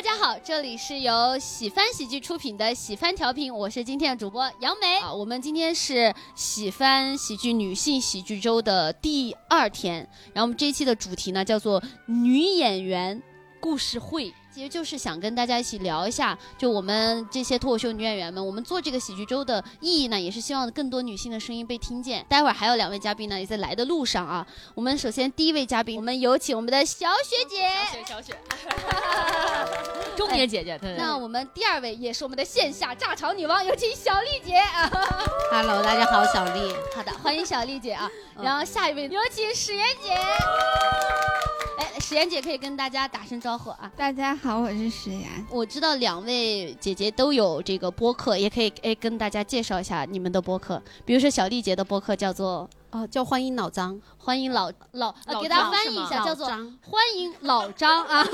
大家好，这里是由喜翻喜剧出品的喜翻调频，我是今天的主播杨梅啊。我们今天是喜翻喜剧女性喜剧周的第二天，然后我们这一期的主题呢叫做女演员故事会。其实就是想跟大家一起聊一下，就我们这些脱口秀女演员们，我们做这个喜剧周的意义呢，也是希望更多女性的声音被听见。待会儿还有两位嘉宾呢，也在来的路上啊。我们首先第一位嘉宾，我们有请我们的小雪姐。小雪小雪，中年姐姐。对那我们第二位也是我们的线下炸场女王，有请小丽姐。Hello，大家好，小丽。好的，欢迎小丽姐啊。然后下一位有请史妍姐。哎，史妍姐可以跟大家打声招呼啊。大家好，我是石岩。我知道两位姐姐都有这个播客，也可以哎跟大家介绍一下你们的播客。比如说小丽姐的播客叫做哦，叫欢迎老张，欢迎老老，呃老给大家翻译一下，叫做欢迎老张啊。需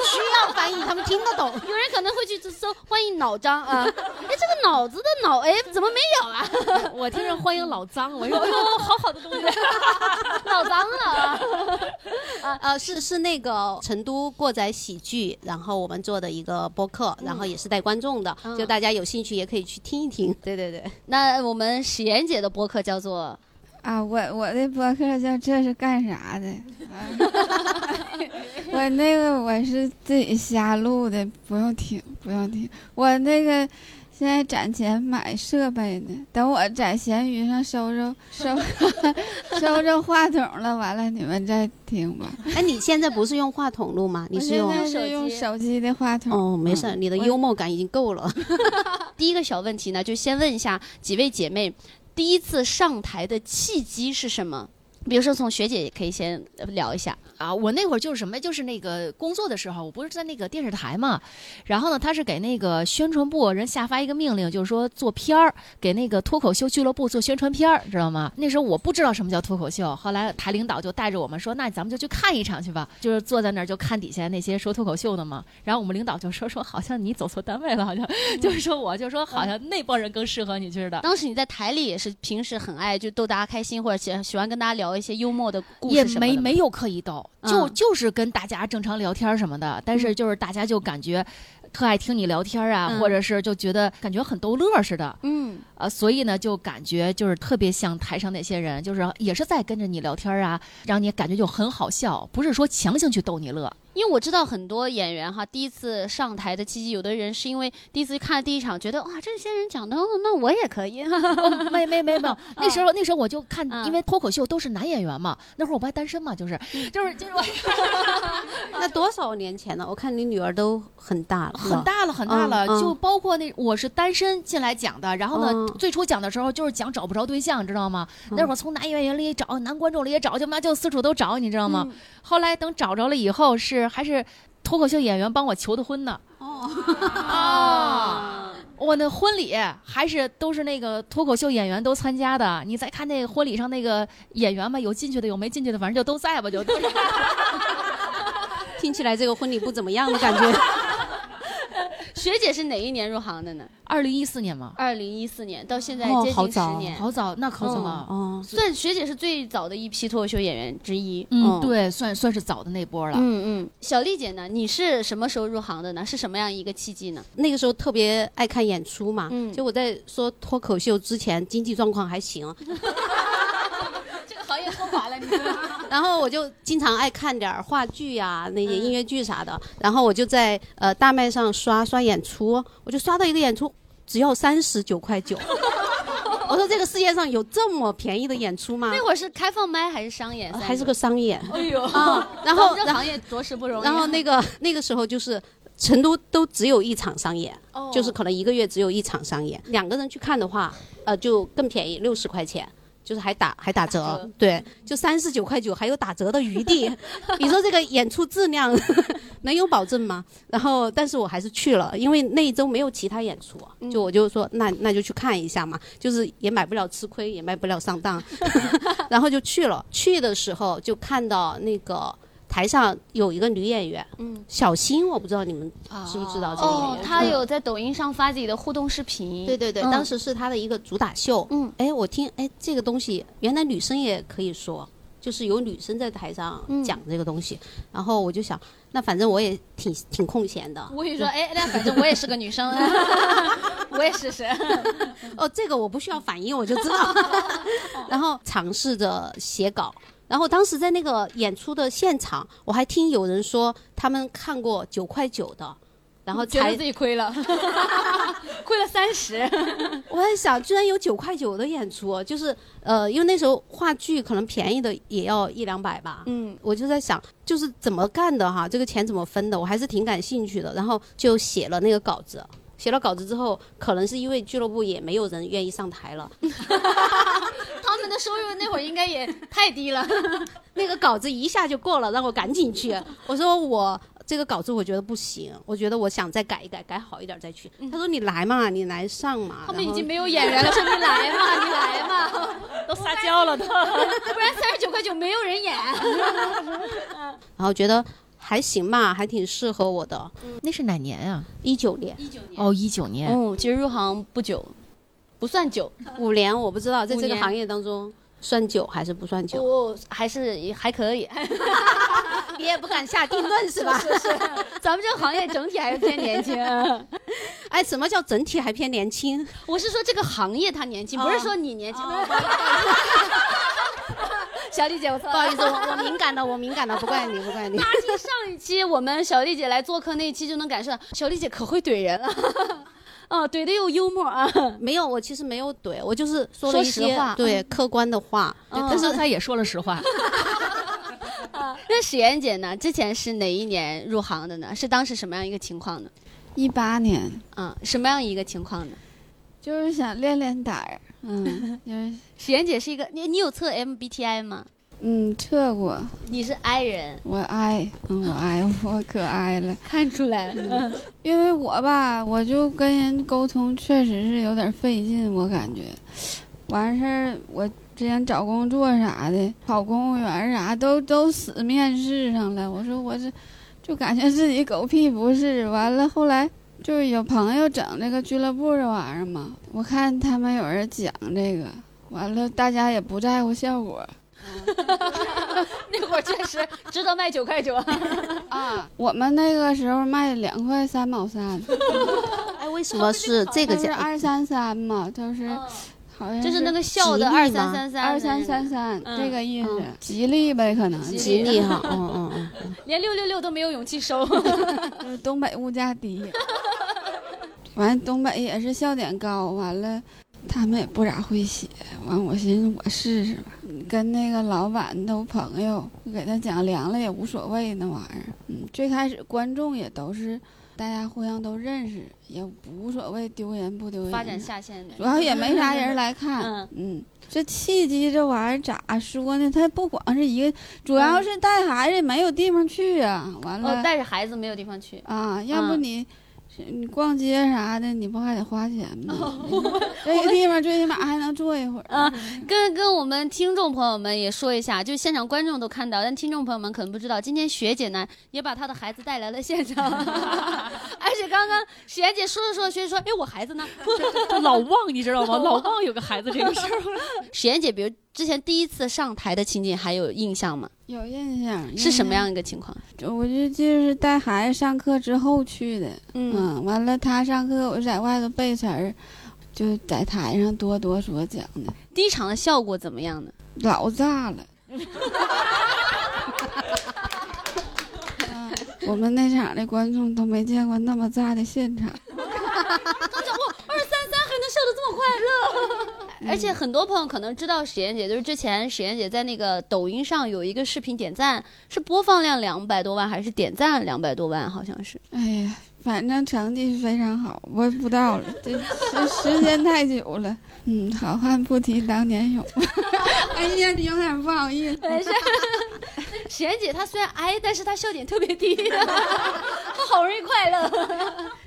要翻译，他们听得懂。有人可能会去搜欢迎老张啊，哎，这个脑子的脑哎怎么没有啊？我听着欢迎老张，我说哎呦，好好的东西。老张了啊。呃，是是那个成都过载喜剧，然后我们做的一个播客，然后也是带观众的，嗯就大家有兴趣也可以去听一听。对对对，那我们史妍姐的播客叫做啊，我我的博客叫这是干啥的？啊我那个我是自己瞎录的，不用听，不用听。我那个现在攒钱买设备呢，等我在闲鱼上收着收 收着话筒了，完了你们再听吧。哎，你现在不是用话筒录吗？你我现是用？在是用手机的话筒。哦，没事，你的幽默感已经够了。第一个小问题呢，就先问一下几位姐妹，第一次上台的契机是什么？比如说从学姐也可以先呃聊一下。啊，我那会儿就是什么，就是那个工作的时候，我不是在那个电视台嘛，然后呢，他是给那个宣传部人下发一个命令，就是说做片儿，给那个脱口秀俱乐部做宣传片儿，知道吗？那时候我不知道什么叫脱口秀，后来台领导就带着我们说，那咱们就去看一场去吧，就是坐在那儿就看底下那些说脱口秀的嘛，然后我们领导就说说好像你走错单位了，好像就是说我就说好像那帮人更适合你似的。当时你在台里也是平时很爱就逗大家开心，或者喜喜欢跟大家聊一些幽默的故事什么的吗？没没有刻意逗，就嗯。就是跟大家正常聊天什么的，但是就是大家就感觉特爱听你聊天啊，嗯。或者是就觉得感觉很逗乐似的，嗯呃，所以呢就感觉就是特别像台上那些人，就是也是在跟着你聊天啊，让你感觉就很好笑，不是说强行去逗你乐。因为我知道很多演员哈，第一次上台的契机，有的人是因为第一次看了第一场，觉得哇，这些人讲的，哦那我也可以。哦没没没没有，那时候那时候我就看，嗯因为脱口秀都是男演员嘛，那会儿我不还单身嘛，就是就是就是我 那多少年前呢？我看你女儿都很大了，很。大了，很大了，就包括那我是单身进来讲的，然后呢，嗯最初讲的时候就是讲找不着对象，知道吗？嗯那会儿从男演员里找，男观众里也找，就妈就四处都找，你知道嗯吗？后来等找着了以后，是还是脱口秀演员帮我求的婚呢。哦，啊，我那婚礼还是都是那个脱口秀演员都参加的。你再看那个婚礼上那个演员嘛，有进去的，有没进去的，反正就都在吧，就都。听起来这个婚礼不怎么样的感觉。学姐是哪一年入行的呢？二零一四年吗，二零一四年到现在哦接近十好早年，好早，那可怎么？哦，算学姐是最早的一批脱口秀演员之一。嗯，哦对，算算是早的那波了。嗯嗯，小丽姐呢？你是什么时候入行的呢？是什么样一个契机呢？那个时候特别爱看演出嘛，嗯就我在说脱口秀之前，经济状况还行，这个行业说垮了，你知道吗？然后我就经常爱看点儿话剧呀、那些音乐剧啥的，然后我就在呃大麦上刷刷演出，我就刷到一个演出只要三十九块九，我说这个世界上有这么便宜的演出吗？那会儿是开放麦还是商演？呃还是个商演哎呦啊，然后行业着实不容易。然后那个那个时候就是成都都只有一场商演，哦就是可能一个月只有一场商演，两个人去看的话，呃，就更便宜，六十块钱。就是还打还打折，打折对，就三十九块九，还有打折的余地。你说这个演出质量 能有保证吗？然后，但是我还是去了，因为那一周没有其他演出，就我就说那那就去看一下嘛，就是也买不了吃亏，也卖不了上当，然后就去了。去的时候就看到那个台上有一个女演员，嗯，小新，我不知道你们知不知道这个演员？，哦她有在抖音上发自己的互动视频。对对对，嗯当时是她的一个主打秀。嗯，哎，我听，哎，这个东西原来女生也可以说，就是有女生在台上嗯讲这个东西，然后我就想，那反正我也挺挺空闲的。我跟你说，哎，那反正我也是个女生，我也试试。哦，这个我不需要反应我就知道。然后尝试着写稿。然后当时在那个演出的现场，我还听有人说他们看过九块九的，然后才觉得自己亏了，亏了三十。我在想，居然有九块九的演出，就是呃，因为那时候话剧可能便宜的也要一两百吧。嗯，我就在想，就是怎么干的哈，这个钱怎么分的，我还是挺感兴趣的。然后就写了那个稿子，写了稿子之后，可能是因为俱乐部也没有人愿意上台了，他们的收入那会儿应该也太低了。那个稿子一下就过了，让我赶紧去。我说我这个稿子我觉得不行，我觉得我想再改一改，改好一点再去。他说你来嘛，你来上嘛。他们已经没有演员了，说你来嘛，你来嘛，都撒娇了都。不然三十九块九没有人演。然后觉得还行吧，还挺适合我的。那是哪年啊？一九年。一九年哦，一九年。嗯，其实入行不久，不算久，五年我不知道，在这个行业当中算久还是不算久？哦，还是还可以。你也不敢下定论是吧？是是，咱们这个行业整体还是偏年轻。哎，什么叫整体还偏年轻？我是说这个行业它年轻，不是说你年轻。小丽姐，我错了。不好意思，我我敏感的，我敏感的，不怪你，不怪你。大听上一期我们小丽姐来做客那一期就能感受到，小丽姐可会怼人了。哦，怼的又幽默啊！没有，我其实没有怼，我就是说了一些实话对客观的话。嗯但是他也说了实话。那史妍姐呢？之前是哪一年入行的呢？是当时什么样一个情况呢？一八年，嗯，什么样一个情况呢？就是想练练胆儿，嗯，就是史妍姐是一个你你有测 MBTI 吗？嗯测过，你是 I 人，我 I，，嗯，我 I，，我可 I 了，看出来了。因为我吧，我就跟人沟通确实是有点费劲，我感觉，完事儿我之前找工作啥的，考公务员啥都都死面试上了，我说我这就感觉自己狗屁不是，完了后来。就是有朋友整这个俱乐部这玩意儿嘛，我看他们有人讲这个，完了大家也不在乎效果，那会儿确实值得卖九块九。啊，我们那个时候卖两块三毛三，哎，为什么是这个价？二三三嘛，就是好像就是那个笑的吉利二三三三二三三三嗯这个意思嗯，吉利呗，可能。吉吉利哈，嗯嗯嗯。连六六六都没有勇气收。就 是东北物价低，完东北也是笑点高，完了他们也不咋会写，完我寻思我试试吧，跟那个老板都朋友，就给他讲凉了也无所谓那玩意儿。嗯，最开始观众也都是大家互相都认识，也无所谓丢人不丢人。发展下线的主要也没啥人来看。嗯嗯，这契机这玩意儿咋说呢？他不光是一个，主要是带孩子没有地方去啊。完了、哦，带着孩子没有地方去。啊，要不嗯你。逛街啥的，你不还得花钱吗？这个地方最起码还能坐一会儿。啊跟跟我们听众朋友们也说一下，就现场观众都看到，但听众朋友们可能不知道，今天学姐呢也把她的孩子带来了现场，而 且刚刚史妍姐说着说着，学姐说：“哎，我孩子呢老忘，你知道吗？老忘有个孩子这个事儿。？”史妍姐，比如之前第一次上台的情景还有印象吗？有印象是什么？样一个情况？就我就就是带孩子上课之后去的。嗯，嗯，完了他上课，我就在外头背词儿，就在台上哆哆嗦讲的，第一场的效果怎么样呢？老炸了。啊我们那场的观众都没见过那么炸的现场。二三三还能笑得这么快乐？而且很多朋友可能知道史妍姐，就是之前史妍姐在那个抖音上有一个视频点赞是播放量两百多万，还是点赞两百多万？好像是。哎呀，反正成绩非常好，我也不知道了，这这时间太久了。嗯，好汉不提当年勇。哎呀，有点不好意思。没事。史妍姐她虽然矮，但是她笑点特别低，她好容易快乐。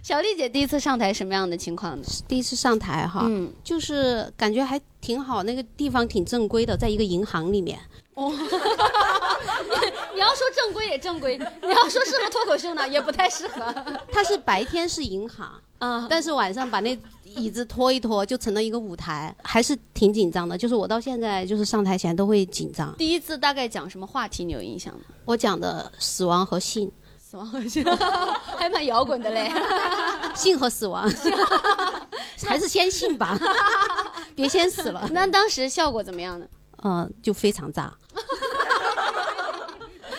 小丽姐第一次上台什么样的情况呢？第一次上台哈，嗯，就是感觉还挺好，那个地方挺正规的，在一个银行里面。哦 你要说正规也正规，你要说适合脱口秀呢，也不太适合。它是白天是银行，啊，但是晚上把那椅子拖一拖，就成了一个舞台，还是挺紧张的。就是我到现在就是上台前都会紧张。第一次大概讲什么话题你有印象吗？我讲的死亡和性，死亡和性，还蛮摇滚的嘞。性和死亡，还是先性吧，别先死了。那当时效果怎么样呢？嗯，就非常炸。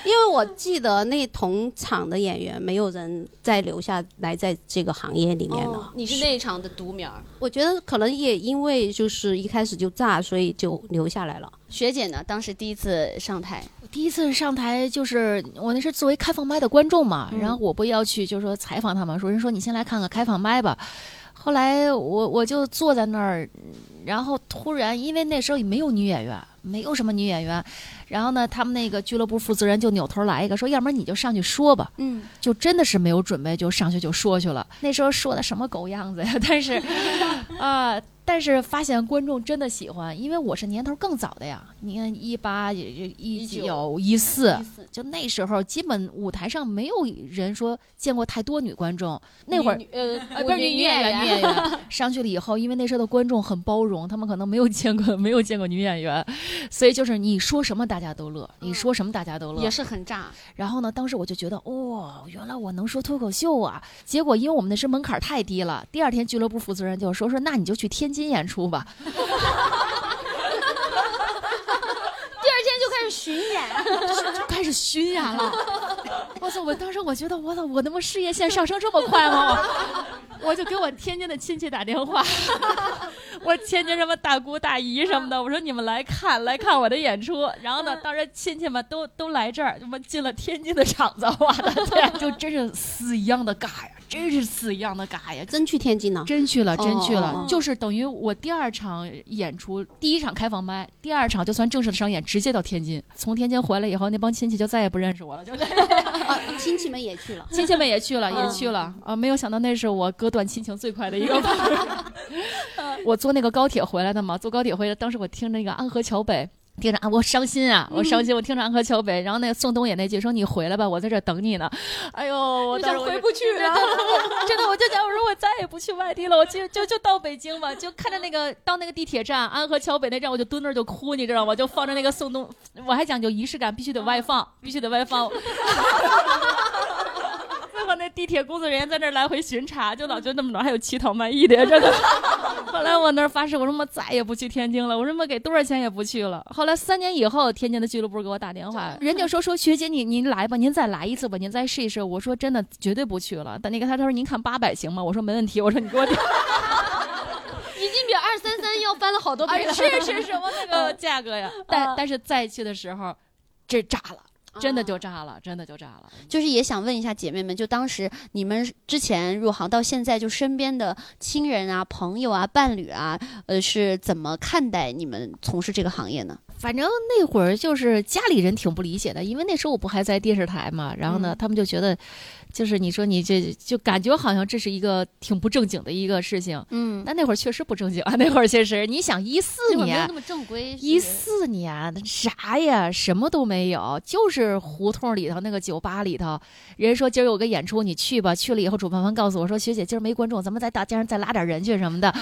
因为我记得那同场的演员没有人再留下来在这个行业里面了。哦你是那一场的独苗儿。我觉得可能也因为就是一开始就炸，所以就留下来了。学姐呢？当时第一次上台，第一次上台就是我那是作为开放麦的观众嘛，嗯然后我不要去就是说采访他嘛，说人说你先来看看开放麦吧。后来我我就坐在那儿，然后突然因为那时候也没有女演员，没有什么女演员，然后呢，他们那个俱乐部负责人就扭头来一个说，要不然你就上去说吧。嗯，就真的是没有准备就上去就说去了。那时候说的什么狗样子呀？但是 啊、但是发现观众真的喜欢，因为我是年头更早的呀。你看一八一九一四，就那时候基本舞台上没有人说见过太多女观众。那会儿呃呃，不是女女演员，女演员 上去了以后，因为那时候的观众很包容，他们可能没有见过没有见过女演员，所以就是你说什么大家都乐，你说什么大家都乐，也是很炸。然后呢，当时我就觉得，哇、原来我能说脱口秀啊！结果因为我们那时门槛太低了，第二天俱乐部负责人就说说，那你就去天津演出吧。第二天就开始巡演，始巡演了。我操！我当时我觉得，我操！我他妈事业线上升这么快吗？我 我就给我天津的亲戚打电话，我天津什么大姑大姨什么的，我说你们来看来看我的演出。然后呢，当时亲戚们都都来这儿，他妈进了天津的场子，我的天，就真是死一样的尬呀，真是死一样的尬呀。真去天津呢？真去了，真去了，哦哦哦就是等于我第二场演出，第一场开放麦，第二场就算正式的商演，直接到天津。从天津回来以后，那帮亲戚就再也不认识我了，就 啊，亲戚们也去了。亲戚们也去了，也嗯去了啊！没有想到那是我割断亲情最快的一个。我坐那个高铁回来的嘛，坐高铁回来，当时我听那个安河桥北。听着啊，我伤心啊，我伤心，我听着安河桥北，然后那个宋冬野那句说你回来吧，我在这儿等你呢。哎呦，我当时我就回不去了。真的，我就想，我说我再也不去外地了，我就就就到北京吧，就看着那个到那个地铁站安河桥北那站，我就蹲那儿就哭，你知道吗？就放着那个宋冬，我还讲究仪式感，必须得外放，必须得外放。地铁工作人员在那儿来回巡查，就老觉得那么着还有乞讨卖艺的呀，真的。后来我那儿发誓，我说我再也不去天津了，我说我给多少钱也不去了。后来三年以后，天津的俱乐部给我打电话，人家说说学姐你您来吧，您再来一次吧，您再试一试。我说真的绝对不去了。但那个他他说您看八百行吗？我说没问题。我说你给我点。已经比二三三要翻了好多倍哎，了。是是什么那个价格呀？但但是再去的时候，这炸了。真的就炸了，真的就炸了。就是也想问一下姐妹们，就当时你们之前入行到现在，就身边的亲人啊、朋友啊、伴侣啊，呃，是怎么看待你们从事这个行业呢？反正那会儿就是家里人挺不理解的，因为那时候我不还在电视台嘛，然后呢，嗯他们就觉得，就是你说你这就感觉好像这是一个挺不正经的一个事情，嗯，但那会儿确实不正经啊，那会儿确实，你想一四年。一四年啥呀，什么都没有，就是胡同里头那个酒吧里头，人说今儿有个演出，你去吧。去了以后，主办方告诉我说，学姐今儿没观众，咱们在大街上再拉点人去什么的，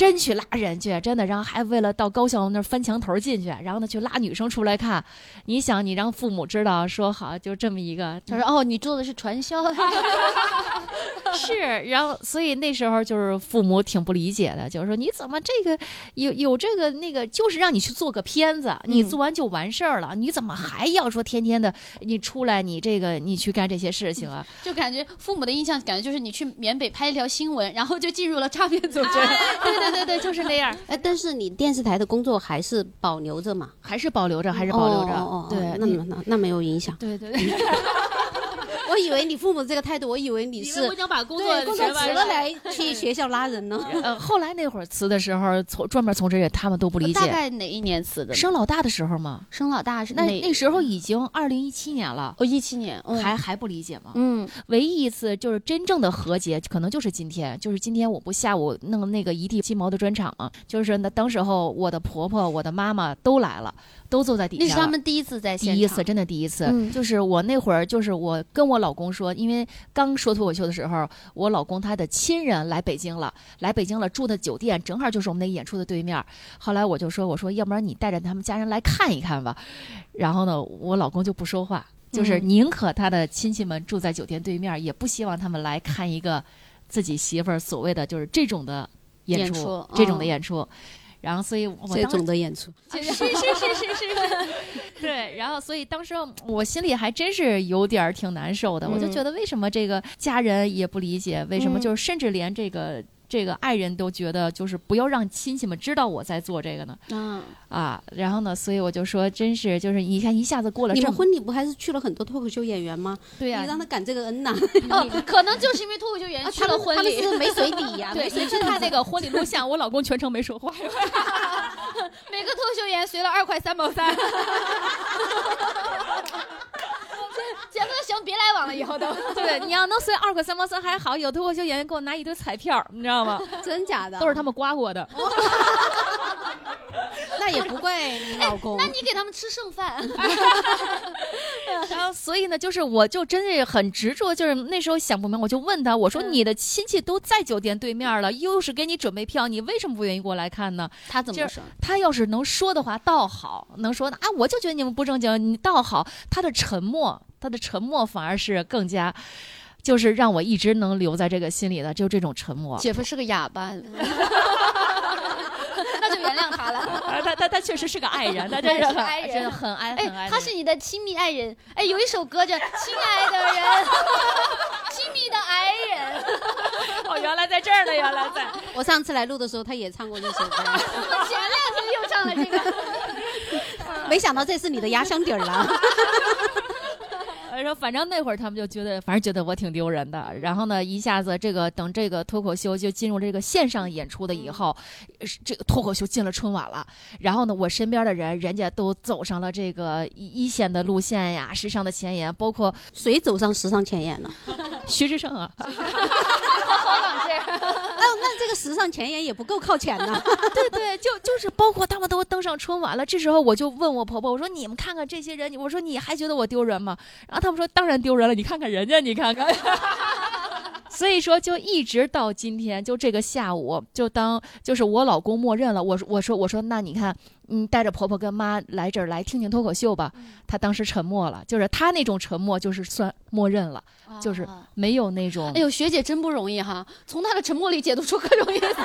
真去拉人去，真的。然后还为了到高校那翻墙头进去，然后呢去拉女生出来看。你想，你让父母知道说好就这么一个，他说：“哦，你做的是传销。是，然后所以那时候就是父母挺不理解的，就是说你怎么这个有有这个那个，就是让你去做个片子，你做完就完事儿了，你怎么还要说天天的你出来你这个你去干这些事情啊？”就感觉父母的印象，感觉就是你去缅北拍一条新闻，然后就进入了诈骗组织。对对对对，就是那样，哎，但是你电视台的工作还是保留着嘛？还是保留着，还是保留着，哦哦哦对，那那那没有影响。对对对，我以为你父母这个态度，我以为你因是为我想把工作对工作辞了来去学校拉人呢。呃，后来那会儿辞的时候，从专门从这些他们都不理解。大。概哪一年辞的？生老大的时候吗，生老大是那那时候已经二零一七年了，哦，一七年，嗯。还还不理解吗？嗯。唯一一次就是真正的和解，可能就是今天，就是今天我不下午弄那个一地鸡毛的专场嘛，就是那当时候我的婆婆、我的妈妈都来了，都坐在底下了。那是他们第一次在现场，第一次，真的第一次，嗯就是我那会儿，就是我跟我老公说，因为刚说脱口秀的时候，我老公他的亲人来北京了，来北京了，住的酒店正好就是我们那个演出的对面。后来我就说，我说要不然你带着他们家人来看一看吧。然后呢，我老公就不说话，就是嗯宁可他的亲戚们住在酒店对面，也不希望他们来看一个自己媳妇儿所谓的就是这种的演出，这种的嗯演出。然后，所以我这当时种的演出，是是是是是。是，对，然后所以当时我心里还真是有点儿挺难受的，我就嗯觉得为什么这个家人也不理解，为什么嗯。就是甚至连这个这个爱人都觉得就是不要让亲戚们知道我在做这个呢嗯，啊，然后呢，所以我就说真是就是你看一下子过了你们婚礼不还是去了很多脱口秀演员吗？对呀、你让他感这个恩呐，哦，可能就是因为脱口秀演员啊去了婚礼他们他，们是没水底呀，对，没水你去看那个婚礼录像，我老公全程没说话。每个脱口秀演员随了二块三毛三。节目行，别来往了，以后都。对，你要能随二哥三毛三还好，有脱口秀演员给我拿一堆彩票，你知道吗？真假的？都是他们刮过的。那也不怪你老公。那你给他们吃剩饭，然后，所以呢，就是我就真的很执着，就是那时候想不明白，我就问他，我说嗯你的亲戚都在酒店对面了，又是给你准备票，你为什么不愿意过来看呢？他怎么说？他要是能说的话，倒好；能说的啊，我就觉得你们不正经，你倒好。他的沉默，他的沉默反而是更加，就是让我一直能留在这个心里的，就这种沉默。姐夫是个哑巴，他他他确实是个爱人，他 真是很爱人真的很爱很爱哎，他是你的亲密爱人。哎，有一首歌叫《亲爱的人》，亲密的爱人。哦，原来在这儿呢，原来在。我上次来录的时候，他也唱过这首歌，我前两天又唱了这个。没想到这是你的压箱底儿了。反正那会儿他们就觉得，反正觉得我挺丢人的。然后呢，一下子这个等这个脱口秀就进入这个线上演出的以后，这个脱口秀进了春晚了。然后呢，我身边的人，人家都走上了这个一一线的路线呀，时尚的前沿，包括谁走上时尚前沿呢？徐志胜啊，好朗劲儿。那那这个时尚前沿也不够靠前呐。对对，就就是包括他们都登上春晚了。这时候我就问我婆婆，我说你们看看这些人，我说你还觉得我丢人吗？然后他们说当然丢人了，你看看人家，你看看。所以说，就一直到今天，就这个下午，就当就是我老公默认了。我说我说我说，那你看，你，带着婆婆跟妈来这儿来听听脱口秀吧。他当时沉默了，就是他那种沉默，就是算默认了，就是啊没有那种。哎呦，学姐真不容易哈，从她的沉默里解读出各种意思。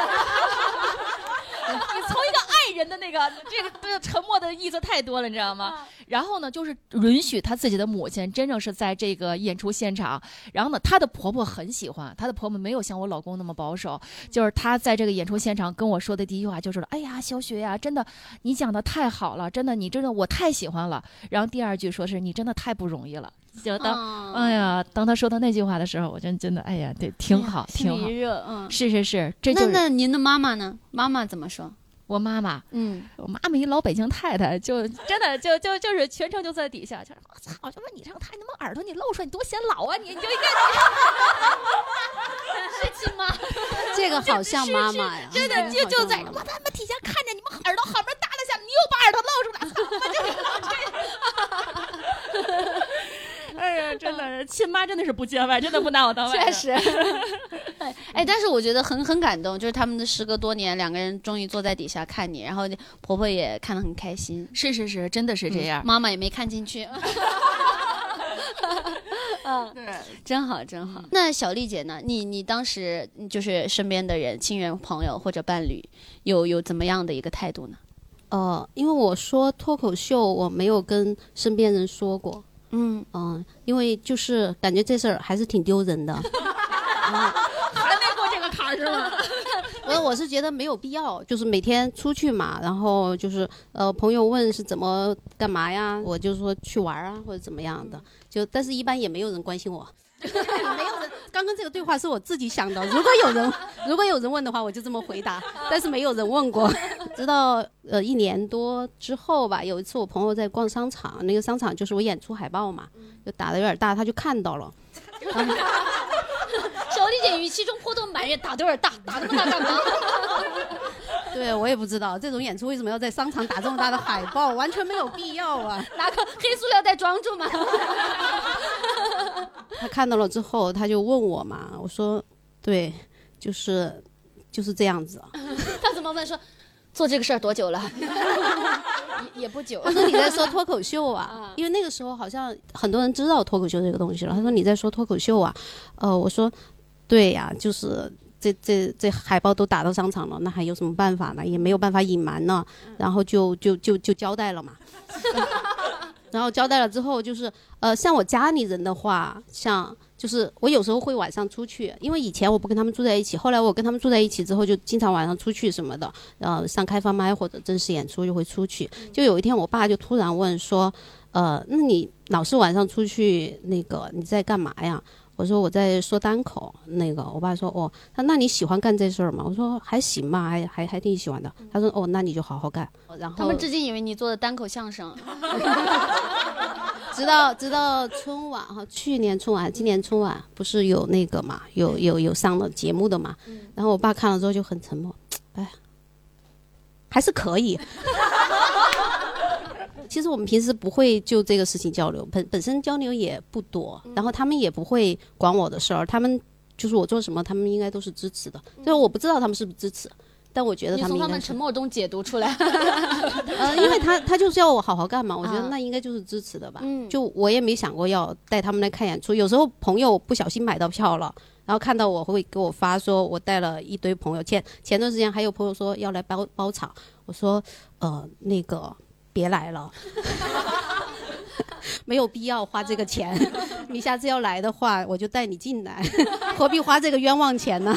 人的那个 这个这个沉默的意思太多了，你知道吗？然后呢，就是允许她自己的母亲真正是在这个演出现场。然后呢，她的婆婆很喜欢，她的婆婆没有像我老公那么保守，就是她在这个演出现场跟我说的第一句话就是：“哎呀，小雪呀、真的你讲的太好了，真的你真的我太喜欢了。”然后第二句说是你真的太不容易了。就当、嗯哎，呀，当她说到那句话的时候，我真真的哎呀，对，挺好，心挺好里。热，嗯。是是是，这那就是那您的妈妈呢？妈妈怎么说？我妈妈。嗯，我妈妈一老北京太太，就真的就就就是全程就在底下，就是我操，就说你这个太他妈耳朵你露出来，你多显老啊！你你就应该 是亲妈。这个 好像妈妈呀，真的就就在我他妈底下看着你们耳朵好不容易耷拉下来，你又把耳朵露出来，操他妈这个！哎呀，真的，亲妈真的是不见外，真的不拿我当外人。确实，哎，但是我觉得很很感动，就是他们的时隔多年，两个人终于坐在底下看你，然后婆婆也看得很开心，是是是，真的是这样。妈妈也没看进去。嗯，对，真好，真好。那小丽姐呢？你你当时就是身边的人、亲人、朋友或者伴侣，有有怎么样的一个态度呢？呃，因为我说脱口秀，我没有跟身边人说过，嗯，嗯、因为就是感觉这事儿还是挺丢人的。还没过这个坎儿是吗？我 我是觉得没有必要，就是每天出去嘛，然后就是呃朋友问是怎么干嘛呀，我就说去玩啊或者怎么样的，就但是一般也没有人关心我，没有人。刚刚这个对话是我自己想的，如果有人 如果有人问的话，我就这么回答，但是没有人问过。直到呃一年多之后吧，有一次我朋友在逛商场，那个商场就是我演出海报嘛，就打的有点大，他就看到了。小丽姐语气中颇多埋怨，打的有点大，打这么大干嘛？对我也不知道这种演出为什么要在商场打这么大的海报，完全没有必要啊。拿个黑塑料袋装住嘛？他看到了之后，他就问我嘛，我说，对，就是就是这样子啊。他怎么问说，做这个事儿多久了？也不久。他说你在说脱口秀啊啊？因为那个时候好像很多人知道脱口秀这个东西了。他说你在说脱口秀啊？呃，我说对呀、就是这这这海报都打到商场了，那还有什么办法呢？也没有办法隐瞒呢。然后就就就就交代了嘛。然后交代了之后，就是呃，像我家里人的话，像就是我有时候会晚上出去，因为以前我不跟他们住在一起，后来我跟他们住在一起之后，就经常晚上出去什么的，呃，上开放麦或者正式演出就会出去。就有一天，我爸就突然问说，呃，那你老是晚上出去，那个你在干嘛呀？我说我在说单口，那个我爸说哦，他那你喜欢干这事儿吗？我说还行吧，还还还挺喜欢的。他说哦，那你就好好干。然后他们至今以为你做的单口相声 直到直到春晚哈，去年春晚、今年春晚不是有那个嘛，有有有上了节目的嘛。然后我爸看了之后就很沉默，哎，还是可以。其实我们平时不会就这个事情交流，本本身交流也不多，然后他们也不会管我的事儿，他们就是我做什么，他们应该都是支持的。所以我不知道他们是不是支持，但我觉得他们应该是从他们沉。默中解读出来。呃，因为他他就是要我好好干嘛，我觉啊得那应该就是支持的吧。嗯就我也没想过要带他们来看演出，有时候朋友不小心买到票了，然后看到我会给我发说我带了一堆朋友。前前段时间还有朋友说要来包包场，我说呃那个别来了。没有必要花这个钱，你下次要来的话，我就带你进来，何必花这个冤枉钱呢？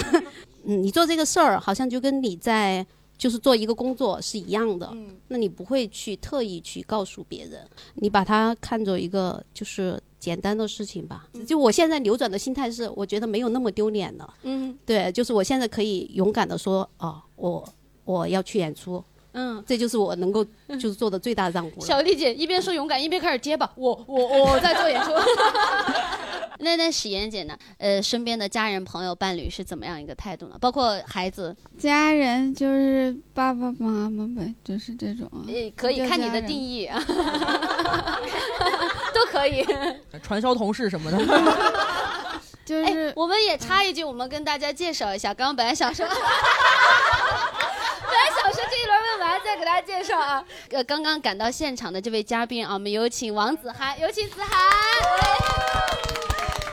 嗯，你做这个事儿，好像就跟你在就是做一个工作是一样的，那你不会去特意去告诉别人，你把它看作一个就是简单的事情吧。就我现在扭转的心态是，我觉得没有那么丢脸了。嗯对，就是我现在可以勇敢的说，哦，我我要去演出，嗯。这就是我能够就是做的最大让步了。小丽姐一边说勇敢，一边开始结巴。我我我在做演出。那那史妍姐呢？呃，身边的家人、朋友、伴侣是怎么样一个态度呢？包括孩子，家人就是爸爸妈妈呗，就是这种啊。呃，可以看你的定义啊，都可以。传销同事什么的。哎就是，我们也插一句，我们跟大家介绍一下。刚刚本来想说，本来想说这一轮问完再给大家介绍啊。呃，刚刚赶到现场的这位嘉宾啊，我们有请王子涵，有请子涵。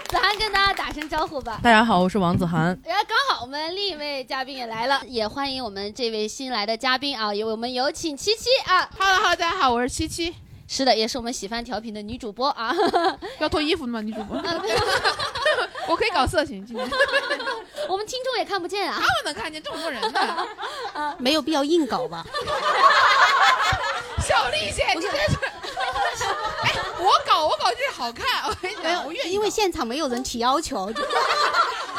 子涵跟大家打声招呼吧。大家好，我是王子涵。哎刚好我们另一位嘉宾也来了，也欢迎我们这位新来的嘉宾啊，有我们有请七七啊，Hello Hello，大家好，我是七七。是的，也是我们喜欢调频的女主播啊。要脱衣服的吗，女主播？我可以搞色情，今 天我们听众也看不见啊他。们能看见这么多人呢。没有必要硬搞吧？小丽姐，你这是，哎，我搞我搞就是好看，我跟你讲，我愿意搞，因为现场没有人提要求，就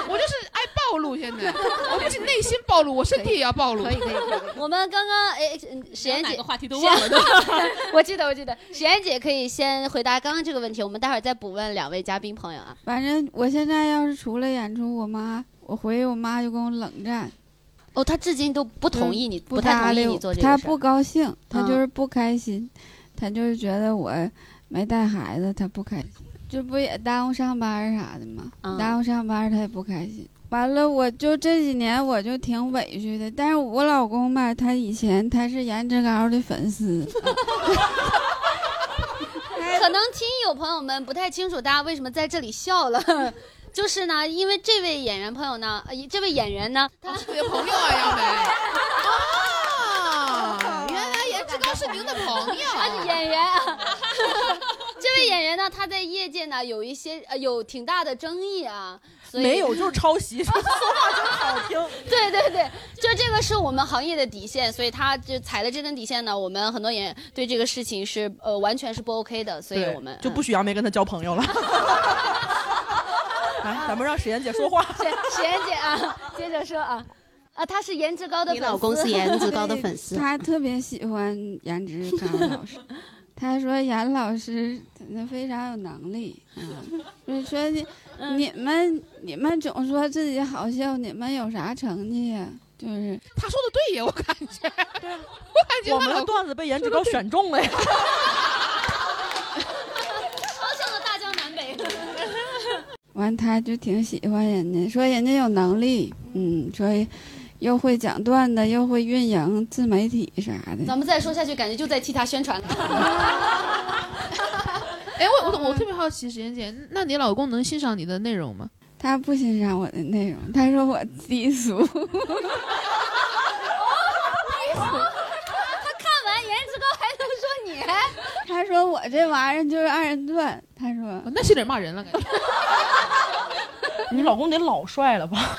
我就是爱暴露，现在 我不仅内心暴露，我身体也要暴露。可以可以可以。我们刚刚哎，嗯史妍姐话题都忘了。我记得，我记得，史妍姐可以先回答刚刚这个问题，我们待会儿再补问两位嘉宾朋友啊。反正我现在要是除了演出，我妈我回去我妈就跟我冷战，哦，她至今都不同意你，不不太同意搭理我你做这个事儿她不高兴，她嗯就是不开心，她就是觉得我没带孩子，她不开心，这不也耽误上班啥的吗？嗯耽误上班她也不开心。完了，我就这几年我就挺委屈的，但是我老公吧，他以前他是颜值高的粉丝，可能听友朋友们不太清楚，大家为什么在这里笑了。就是呢，因为这位演员朋友呢，呃，这位演员呢，他你的朋友啊，杨梅。啊，原来颜值高是您的朋友。他是演员啊。他在业界呢有一些呃有挺大的争议啊，所以没有，就是抄袭，说话真好听。对对对，就这个是我们行业的底线，所以他就踩了这根底线呢，我们很多演员对这个事情是呃完全是不 OK 的，所以我们就不许杨梅跟他交朋友了。来，咱们让史岩姐说话。史史岩姐啊，接着说啊啊，他是颜值高的你粉丝，老公是颜值高的粉丝，他特别喜欢颜值高的老师。他说严老师那非常有能力，嗯，就说你嗯 你们你们总说自己好笑，你们有啥成绩呀？就是他说的对呀，我感觉，我感觉我们的段子被颜值高选中了呀。超像的大江南北。完他就挺喜欢人家，说人家有能力，嗯，说又会讲段子，又会运营自媒体啥的。咱们再说下去，感觉就在替他宣传了。哎，我我我特别好奇，时间姐，那你老公能欣赏你的内容吗？他不欣赏我的内容，他说我低俗 他。看完颜值高还能说你？他说我这玩意儿就是二人转。他说哦那是有点骂人了，感觉。你老公得老帅了吧？